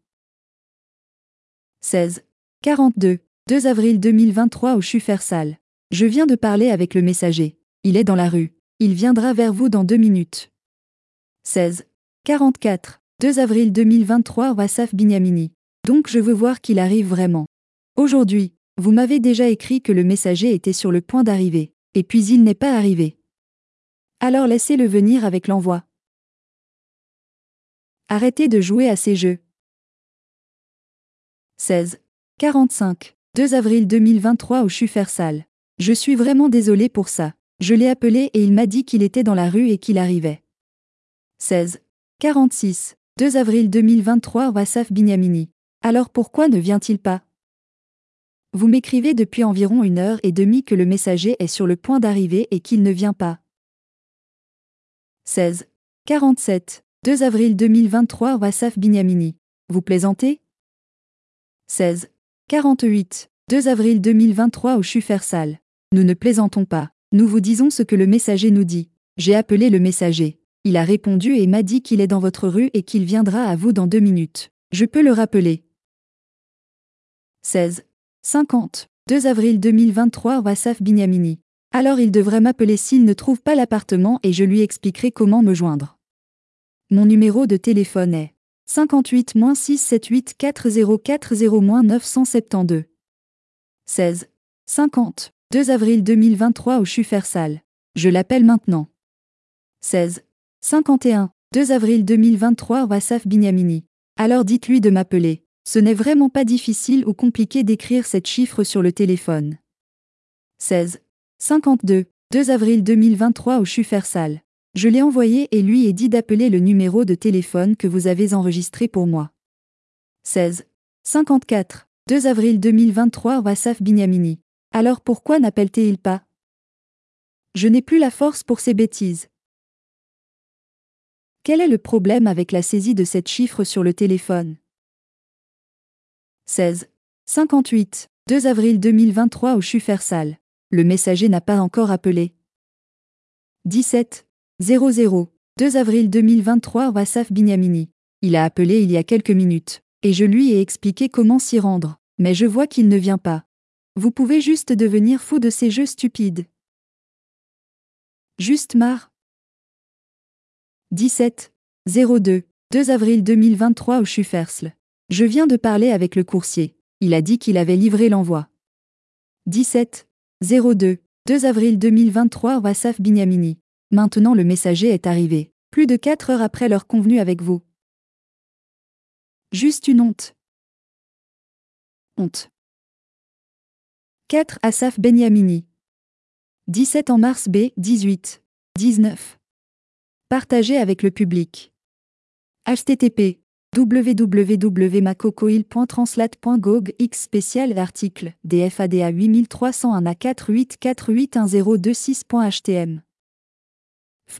16. 42. 2 avril 2023 au Schufersal. Je viens de parler avec le messager. Il est dans la rue. Il viendra vers vous dans deux minutes. 16. 44. 2 avril 2023 Wassaf Binyamini. Donc je veux voir qu'il arrive vraiment. Aujourd'hui, vous m'avez déjà écrit que le messager était sur le point d'arriver, et puis il n'est pas arrivé. Alors laissez-le venir avec l'envoi. Arrêtez de jouer à ces jeux. 16. 45. 2 avril 2023 au Schufersal. Je suis vraiment désolé pour ça. Je l'ai appelé et il m'a dit qu'il était dans la rue et qu'il arrivait. 16. 46. 2 avril 2023 Wassaf Binyamini. Alors pourquoi ne vient-il pas? Vous m'écrivez depuis environ une heure et demie que le messager est sur le point d'arriver et qu'il ne vient pas. 16. 47. 2 avril 2023 Wassaf Binyamini. Vous plaisantez? 16. 48. 2 avril 2023 au Schufersal. Nous ne plaisantons pas. Nous vous disons ce que le messager nous dit. J'ai appelé le messager. Il a répondu et m'a dit qu'il est dans votre rue et qu'il viendra à vous dans deux minutes. Je peux le rappeler. 16. 50. 2 avril 2023 Wassaf Binyamini. Alors il devrait m'appeler s'il ne trouve pas l'appartement et je lui expliquerai comment me joindre. Mon numéro de téléphone est 58 678 4040 972. 16. 50. 2 avril 2023 au Schufersal. Je l'appelle maintenant. 16. 51. 2 avril 2023 Wassaf Binyamini. Alors dites-lui de m'appeler. Ce n'est vraiment pas difficile ou compliqué d'écrire cette chiffre sur le téléphone. 16. 52. 2 avril 2023 au Schufersal. Je l'ai envoyé et lui ai dit d'appeler le numéro de téléphone que vous avez enregistré pour moi. 16. 54. 2 avril 2023 Wassaf Binyamini. Alors pourquoi n'appelle-t-il pas? Je n'ai plus la force pour ces bêtises. Quel est le problème avec la saisie de cette chiffre sur le téléphone? 16. 58. 2 avril 2023 au Schufersal. Le messager n'a pas encore appelé. 17. 00. 2 avril 2023 Wassaf Binyamini. Il a appelé il y a quelques minutes, et je lui ai expliqué comment s'y rendre. Mais je vois qu'il ne vient pas. Vous pouvez juste devenir fou de ces jeux stupides. Juste marre. 17. 02. 2 avril 2023 au Schufersle. Je viens de parler avec le coursier. Il a dit qu'il avait livré l'envoi. 17. 02. 2 avril 2023 Wassaf Binyamini. Maintenant le messager est arrivé. Plus de 4 heures après l'heure convenue avec vous. Juste une honte. Honte. 4 Asaf Benyamini. 17 en mars B, 18. 19. Partagé avec le public. http www.macocoil.translate.gog x spécial article DFADA 8301 a 48481026.htm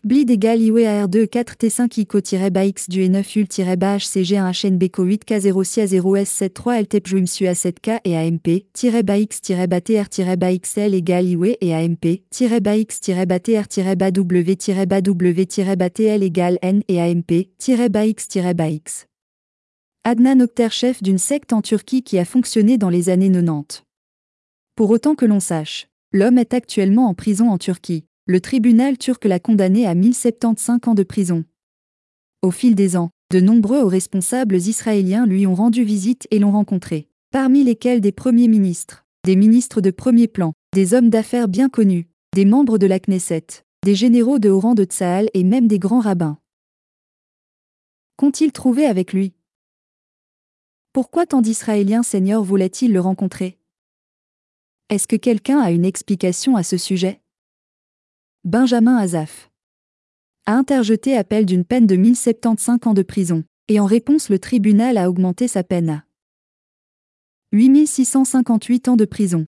Bleed égale IWAR2 4T5 ICO-BAX du E9 UL-HCG1 HNBCO 8K0CA0S73 LTEP JUIMSU A7K et AMP-BAX-BATR-BAXL égale IWE et AMP-BAX-BATR-BAW-BAW-BATL égale N et AMP-BAX-BAX. Adnan Oktar chef d'une secte en Turquie qui a fonctionné dans les années 90. Pour autant que l'on sache, l'homme est actuellement en prison en Turquie le tribunal turc l'a condamné à 1075 ans de prison. Au fil des ans, de nombreux hauts responsables israéliens lui ont rendu visite et l'ont rencontré, parmi lesquels des premiers ministres, des ministres de premier plan, des hommes d'affaires bien connus, des membres de la Knesset, des généraux de haut rang de Tsahal et même des grands rabbins. Qu'ont-ils trouvé avec lui? Pourquoi tant d'Israéliens seigneurs voulaient-ils le rencontrer? Est-ce que quelqu'un a une explication à ce sujet? Benjamin Azaf a interjeté appel d'une peine de 1075 ans de prison, et en réponse le tribunal a augmenté sa peine à 8658 ans de prison.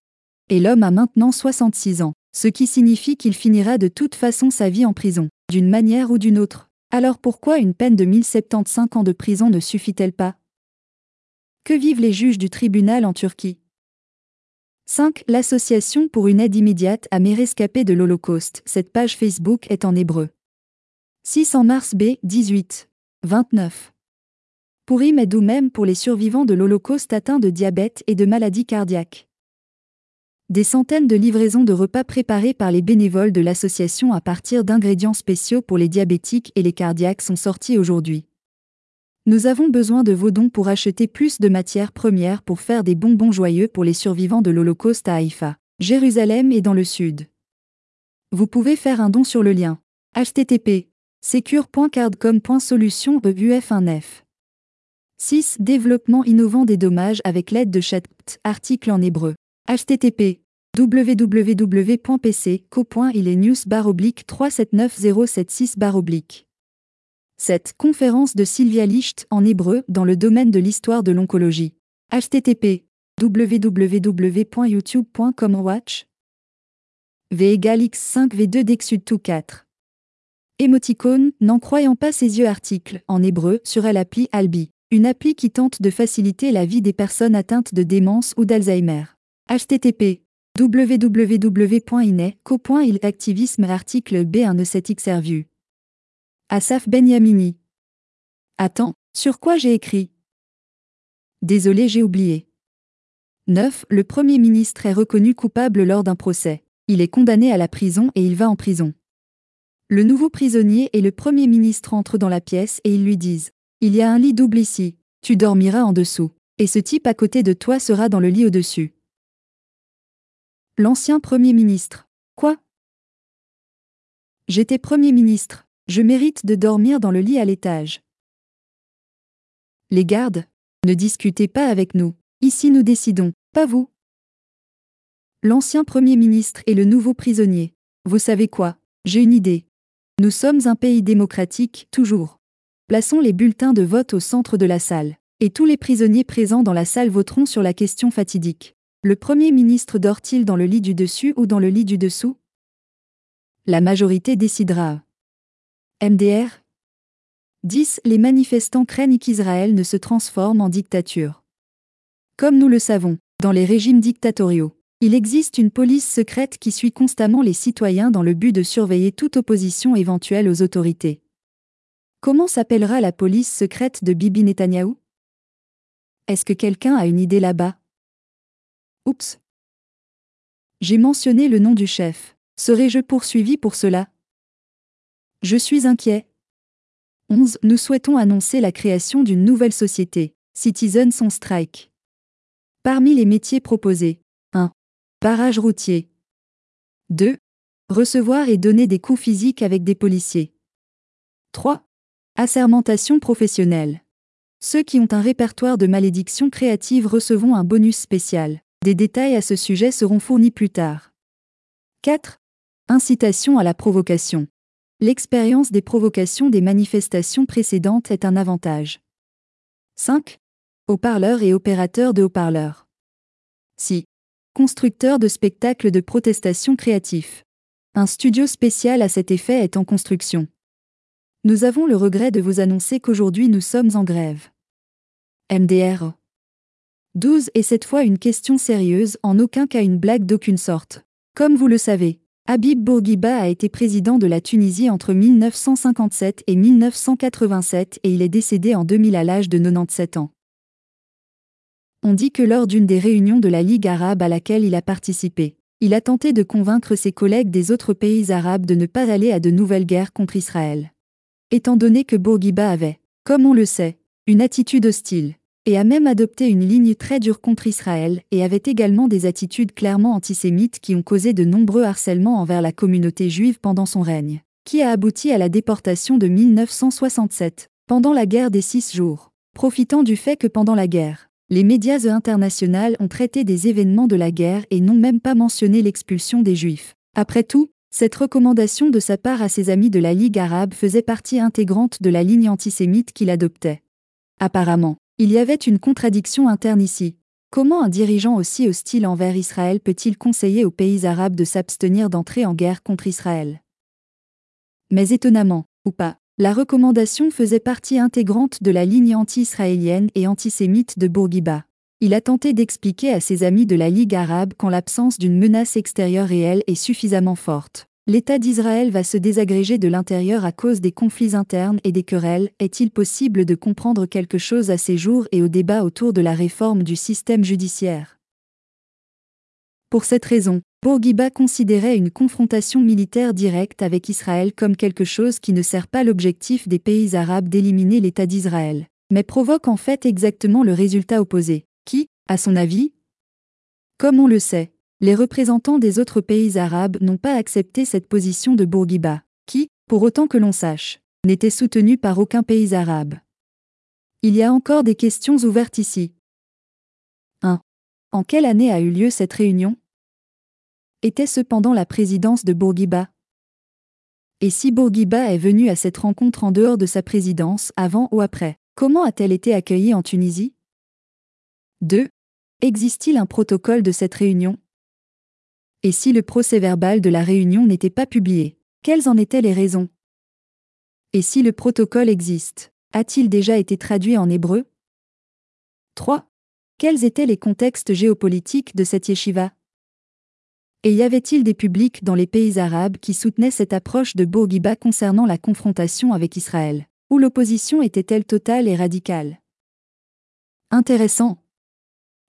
Et l'homme a maintenant 66 ans, ce qui signifie qu'il finira de toute façon sa vie en prison, d'une manière ou d'une autre. Alors pourquoi une peine de 1075 ans de prison ne suffit-elle pas? Que vivent les juges du tribunal en Turquie? 5. L'Association pour une aide immédiate à mes rescapés de l'Holocauste. Cette page Facebook est en hébreu. 6 en mars B. 18. 29. Pourim aide ou même pour les survivants de l'Holocauste atteints de diabète et de maladies cardiaques. Des centaines de livraisons de repas préparés par les bénévoles de l'association à partir d'ingrédients spéciaux pour les diabétiques et les cardiaques sont sortis aujourd'hui. Nous avons besoin de vos dons pour acheter plus de matières premières pour faire des bonbons joyeux pour les survivants de l'Holocauste à Haïfa, Jérusalem et dans le sud. Vous pouvez faire un don sur le lien http secure.cardcom.solution UF1F. 6. Développement innovant des dommages avec l'aide de ChatGPT. Article en hébreu. http www.pc.co.il news 379076 cette conférence de Sylvia Licht en hébreu dans le domaine de l'histoire de l'oncologie. http www.youtube.com watch V égale X5 V2 Dexud 4. Émoticône, n'en croyant pas ses yeux article, en hébreu, sur l'appli Albi, une appli qui tente de faciliter la vie des personnes atteintes de démence ou d'Alzheimer. http www.ine.co.il activisme article B1 E7X revue. Asaf Benyamini. Attends, sur quoi j'ai écrit? Désolé, j'ai oublié. 9. Le Premier ministre est reconnu coupable lors d'un procès. Il est condamné à la prison et il va en prison. Le nouveau prisonnier et le Premier ministre entrent dans la pièce et ils lui disent Il y a un lit double ici, tu dormiras en dessous, et ce type à côté de toi sera dans le lit au-dessus. L'ancien Premier ministre. Quoi? J'étais Premier ministre, je mérite de dormir dans le lit à l'étage. Les gardes, ne discutez pas avec nous, ici nous décidons, pas vous. L'ancien Premier ministre et le nouveau prisonnier. Vous savez quoi? J'ai une idée. Nous sommes un pays démocratique, toujours. Plaçons les bulletins de vote au centre de la salle, et tous les prisonniers présents dans la salle voteront sur la question fatidique. Le Premier ministre dort-il dans le lit du dessus ou dans le lit du dessous? La majorité décidera. MDR 10. Les manifestants craignent qu'Israël ne se transforme en dictature. Comme nous le savons, dans les régimes dictatoriaux, il existe une police secrète qui suit constamment les citoyens dans le but de surveiller toute opposition éventuelle aux autorités. Comment s'appellera la police secrète de Bibi Netanyahou? Est-ce que quelqu'un a une idée là-bas? Oups. J'ai mentionné le nom du chef. Serais-je poursuivi pour cela? Je suis inquiet. 11. Nous souhaitons annoncer la création d'une nouvelle société, Citizens on Strike. Parmi les métiers proposés 1. Barrage routier. 2. Recevoir et donner des coups physiques avec des policiers. 3. Assermentation professionnelle. Ceux qui ont un répertoire de malédictions créatives recevront un bonus spécial. Des détails à ce sujet seront fournis plus tard. 4. Incitation à la provocation. L'expérience des provocations des manifestations précédentes est un avantage. 5. Haut-parleurs et opérateurs de haut-parleurs. 6. Constructeurs de spectacles de protestation créatifs. Un studio spécial à cet effet est en construction. Nous avons le regret de vous annoncer qu'aujourd'hui nous sommes en grève. MDR 12 est cette fois une question sérieuse, en aucun cas une blague d'aucune sorte. Comme vous le savez, Habib Bourguiba a été président de la Tunisie entre 1957 et 1987 et il est décédé en 2000 à l'âge de 97 ans. On dit que lors d'une des réunions de la Ligue arabe à laquelle il a participé, il a tenté de convaincre ses collègues des autres pays arabes de ne pas aller à de nouvelles guerres contre Israël. Étant donné que Bourguiba avait, comme on le sait, une attitude hostile, et a même adopté une ligne très dure contre Israël et avait également des attitudes clairement antisémites qui ont causé de nombreux harcèlements envers la communauté juive pendant son règne, qui a abouti à la déportation de 1967, pendant la guerre des six jours. Profitant du fait que pendant la guerre, les médias internationaux ont traité des événements de la guerre et n'ont même pas mentionné l'expulsion des Juifs. Après tout, cette recommandation de sa part à ses amis de la Ligue arabe faisait partie intégrante de la ligne antisémite qu'il adoptait. Apparemment, il y avait une contradiction interne ici. Comment un dirigeant aussi hostile envers Israël peut-il conseiller aux pays arabes de s'abstenir d'entrer en guerre contre Israël? Mais étonnamment, ou pas, la recommandation faisait partie intégrante de la ligne anti-israélienne et antisémite de Bourguiba. Il a tenté d'expliquer à ses amis de la Ligue arabe qu'en l'absence d'une menace extérieure réelle et suffisamment forte, L'État d'Israël va se désagréger de l'intérieur à cause des conflits internes et des querelles. Est-il possible de comprendre quelque chose à ces jours et au débat autour de la réforme du système judiciaire? Pour cette raison, Bourguiba considérait une confrontation militaire directe avec Israël comme quelque chose qui ne sert pas l'objectif des pays arabes d'éliminer l'État d'Israël, mais provoque en fait exactement le résultat opposé, qui, à son avis, comme on le sait, les représentants des autres pays arabes n'ont pas accepté cette position de Bourguiba, qui, pour autant que l'on sache, n'était soutenue par aucun pays arabe. Il y a encore des questions ouvertes ici. 1. En quelle année a eu lieu cette réunion? Était cependant la présidence de Bourguiba? Et si Bourguiba est venu à cette rencontre en dehors de sa présidence, avant ou après, comment a-t-elle été accueillie en Tunisie? 2. Existe-t-il un protocole de cette réunion? Et si le procès-verbal de la réunion n'était pas publié, quelles en étaient les raisons? Et si le protocole existe, a-t-il déjà été traduit en hébreu? 3. Quels étaient les contextes géopolitiques de cette yeshiva? Et y avait-il des publics dans les pays arabes qui soutenaient cette approche de Bourguiba concernant la confrontation avec Israël, où l'opposition était-elle totale et radicale? Intéressant,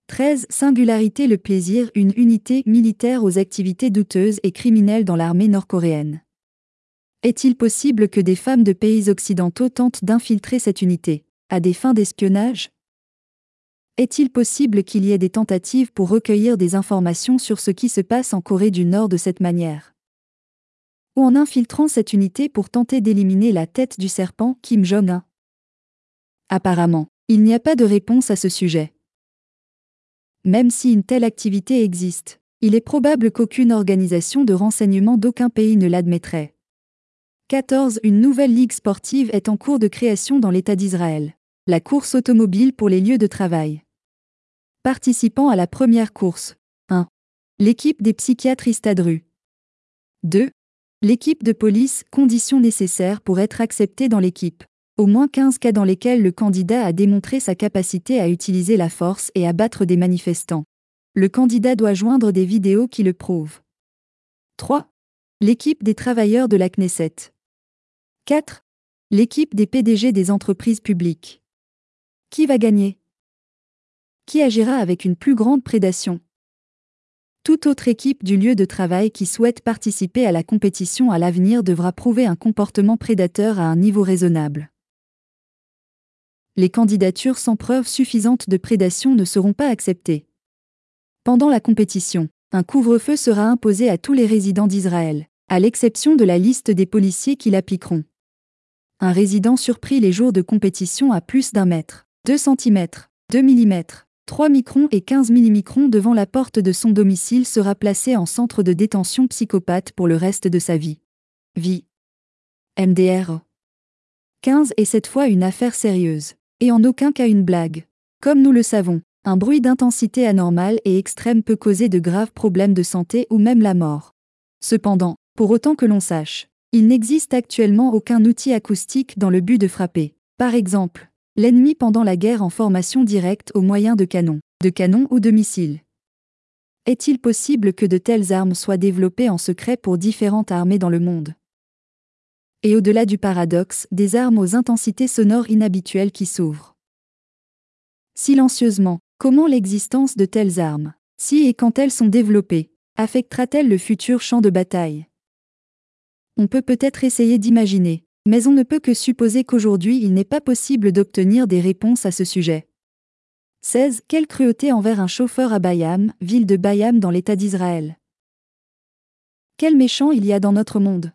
13. Singularité Le plaisir, une unité militaire aux activités douteuses et criminelles dans l'armée nord-coréenne. Est-il possible que des femmes de pays occidentaux tentent d'infiltrer cette unité, à des fins d'espionnage? Est-il possible qu'il y ait des tentatives pour recueillir des informations sur ce qui se passe en Corée du Nord de cette manière? Ou en infiltrant cette unité pour tenter d'éliminer la tête du serpent Kim Jong-un? Apparemment, il n'y a pas de réponse à ce sujet. Même si une telle activité existe, il est probable qu'aucune organisation de renseignement d'aucun pays ne l'admettrait. 14. Une nouvelle ligue sportive est en cours de création dans l'État d'Israël. La course automobile pour les lieux de travail. Participant à la première course. 1. L'équipe des psychiatres Istadru. 2. L'équipe de police, conditions nécessaires pour être accepté dans l'équipe au moins 15 cas dans lesquels le candidat a démontré sa capacité à utiliser la force et à battre des manifestants. Le candidat doit joindre des vidéos qui le prouvent. 3. L'équipe des travailleurs de la Knesset. 4. L'équipe des PDG des entreprises publiques. Qui va gagner? Qui agira avec une plus grande prédation? Toute autre équipe du lieu de travail qui souhaite participer à la compétition à l'avenir devra prouver un comportement prédateur à un niveau raisonnable. Les candidatures sans preuve suffisante de prédation ne seront pas acceptées. Pendant la compétition, un couvre-feu sera imposé à tous les résidents d'Israël, à l'exception de la liste des policiers qui l'appliqueront. Un résident surpris les jours de compétition à plus d'un mètre, 2 cm, 2 mm, 3 microns et 15 millimicrons devant la porte de son domicile sera placé en centre de détention psychopathe pour le reste de sa vie. Vie. MDR. 15 est cette fois une affaire sérieuse, et en aucun cas une blague. Comme nous le savons, un bruit d'intensité anormale et extrême peut causer de graves problèmes de santé ou même la mort. Cependant, pour autant que l'on sache, il n'existe actuellement aucun outil acoustique dans le but de frapper. Par exemple, l'ennemi pendant la guerre en formation directe au moyen de canons, de canons ou de missiles. Est-il possible que de telles armes soient développées en secret pour différentes armées dans le monde? Et au-delà du paradoxe, des armes aux intensités sonores inhabituelles qui s'ouvrent. Silencieusement, comment l'existence de telles armes, si et quand elles sont développées, affectera-t-elle le futur champ de bataille? On peut peut-être essayer d'imaginer, mais on ne peut que supposer qu'aujourd'hui il n'est pas possible d'obtenir des réponses à ce sujet. 16. Quelle cruauté envers un chauffeur à Bayam, ville de Bayam dans l'État d'Israël? Quel méchant il y a dans notre monde?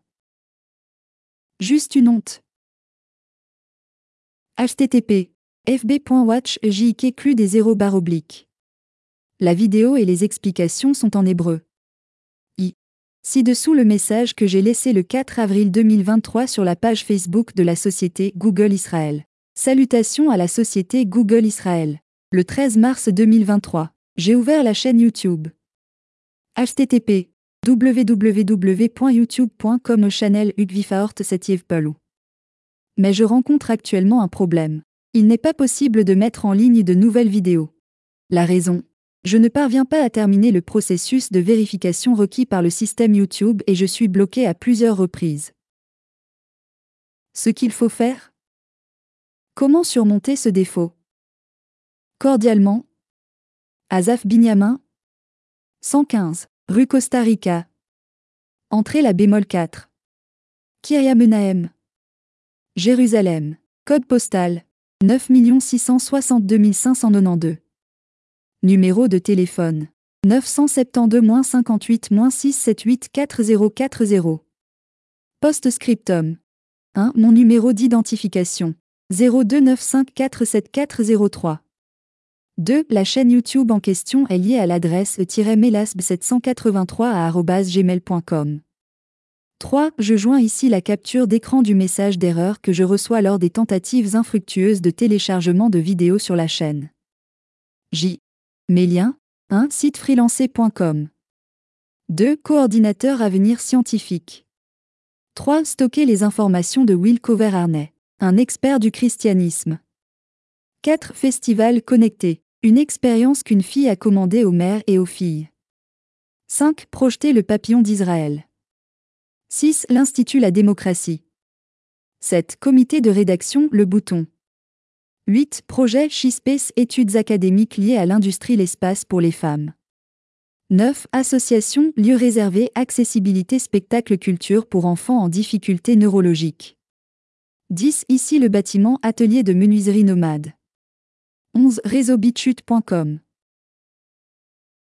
Juste une honte. http fb.watch JK clu des 0 barre oblique. La vidéo et les explications sont en hébreu. Ci-dessous le message que j'ai laissé le 4 avril 2023 sur la page Facebook de la société Google Israël. Salutations à la société Google Israël. Le 13 mars 2023, j'ai ouvert la chaîne YouTube. http www.youtube.com channel Ugvifaort Pelou. Mais je rencontre actuellement un problème. Il n'est pas possible de mettre en ligne de nouvelles vidéos. La raison, je ne parviens pas à terminer le processus de vérification requis par le système YouTube et je suis bloqué à plusieurs reprises. Ce qu'il faut faire? Comment surmonter ce défaut? Cordialement, Azaf Binyamin, 115, rue Costa Rica. Entrée la bémol 4. Kiria Menahem. Jérusalem. Code postal 9 662 592. Numéro de téléphone 972-58-678-4040. Post-scriptum 1. Mon numéro d'identification 0295474003. 2. La chaîne YouTube en question est liée à l'adresse e-melasb783 gmail.com. 3. Je joins ici la capture d'écran du message d'erreur que je reçois lors des tentatives infructueuses de téléchargement de vidéos sur la chaîne. J. Mes liens 1. Site freelancé.com. 2. Coordinateur avenir scientifique. 3. Stocker les informations de Will Cover un expert du christianisme. 4. Festival connecté, une expérience qu'une fille a commandée aux mères et aux filles. 5. Projeter le papillon d'Israël. 6. L'Institut La démocratie. 7. Comité de rédaction Le Bouton. 8. Projet SheSpace études académiques liées à l'industrie l'espace pour les femmes. 9. Association lieu réservé accessibilité spectacle culture pour enfants en difficulté neurologique. 10. Ici le bâtiment atelier de menuiserie nomade. 11. Réseau bitchute.com.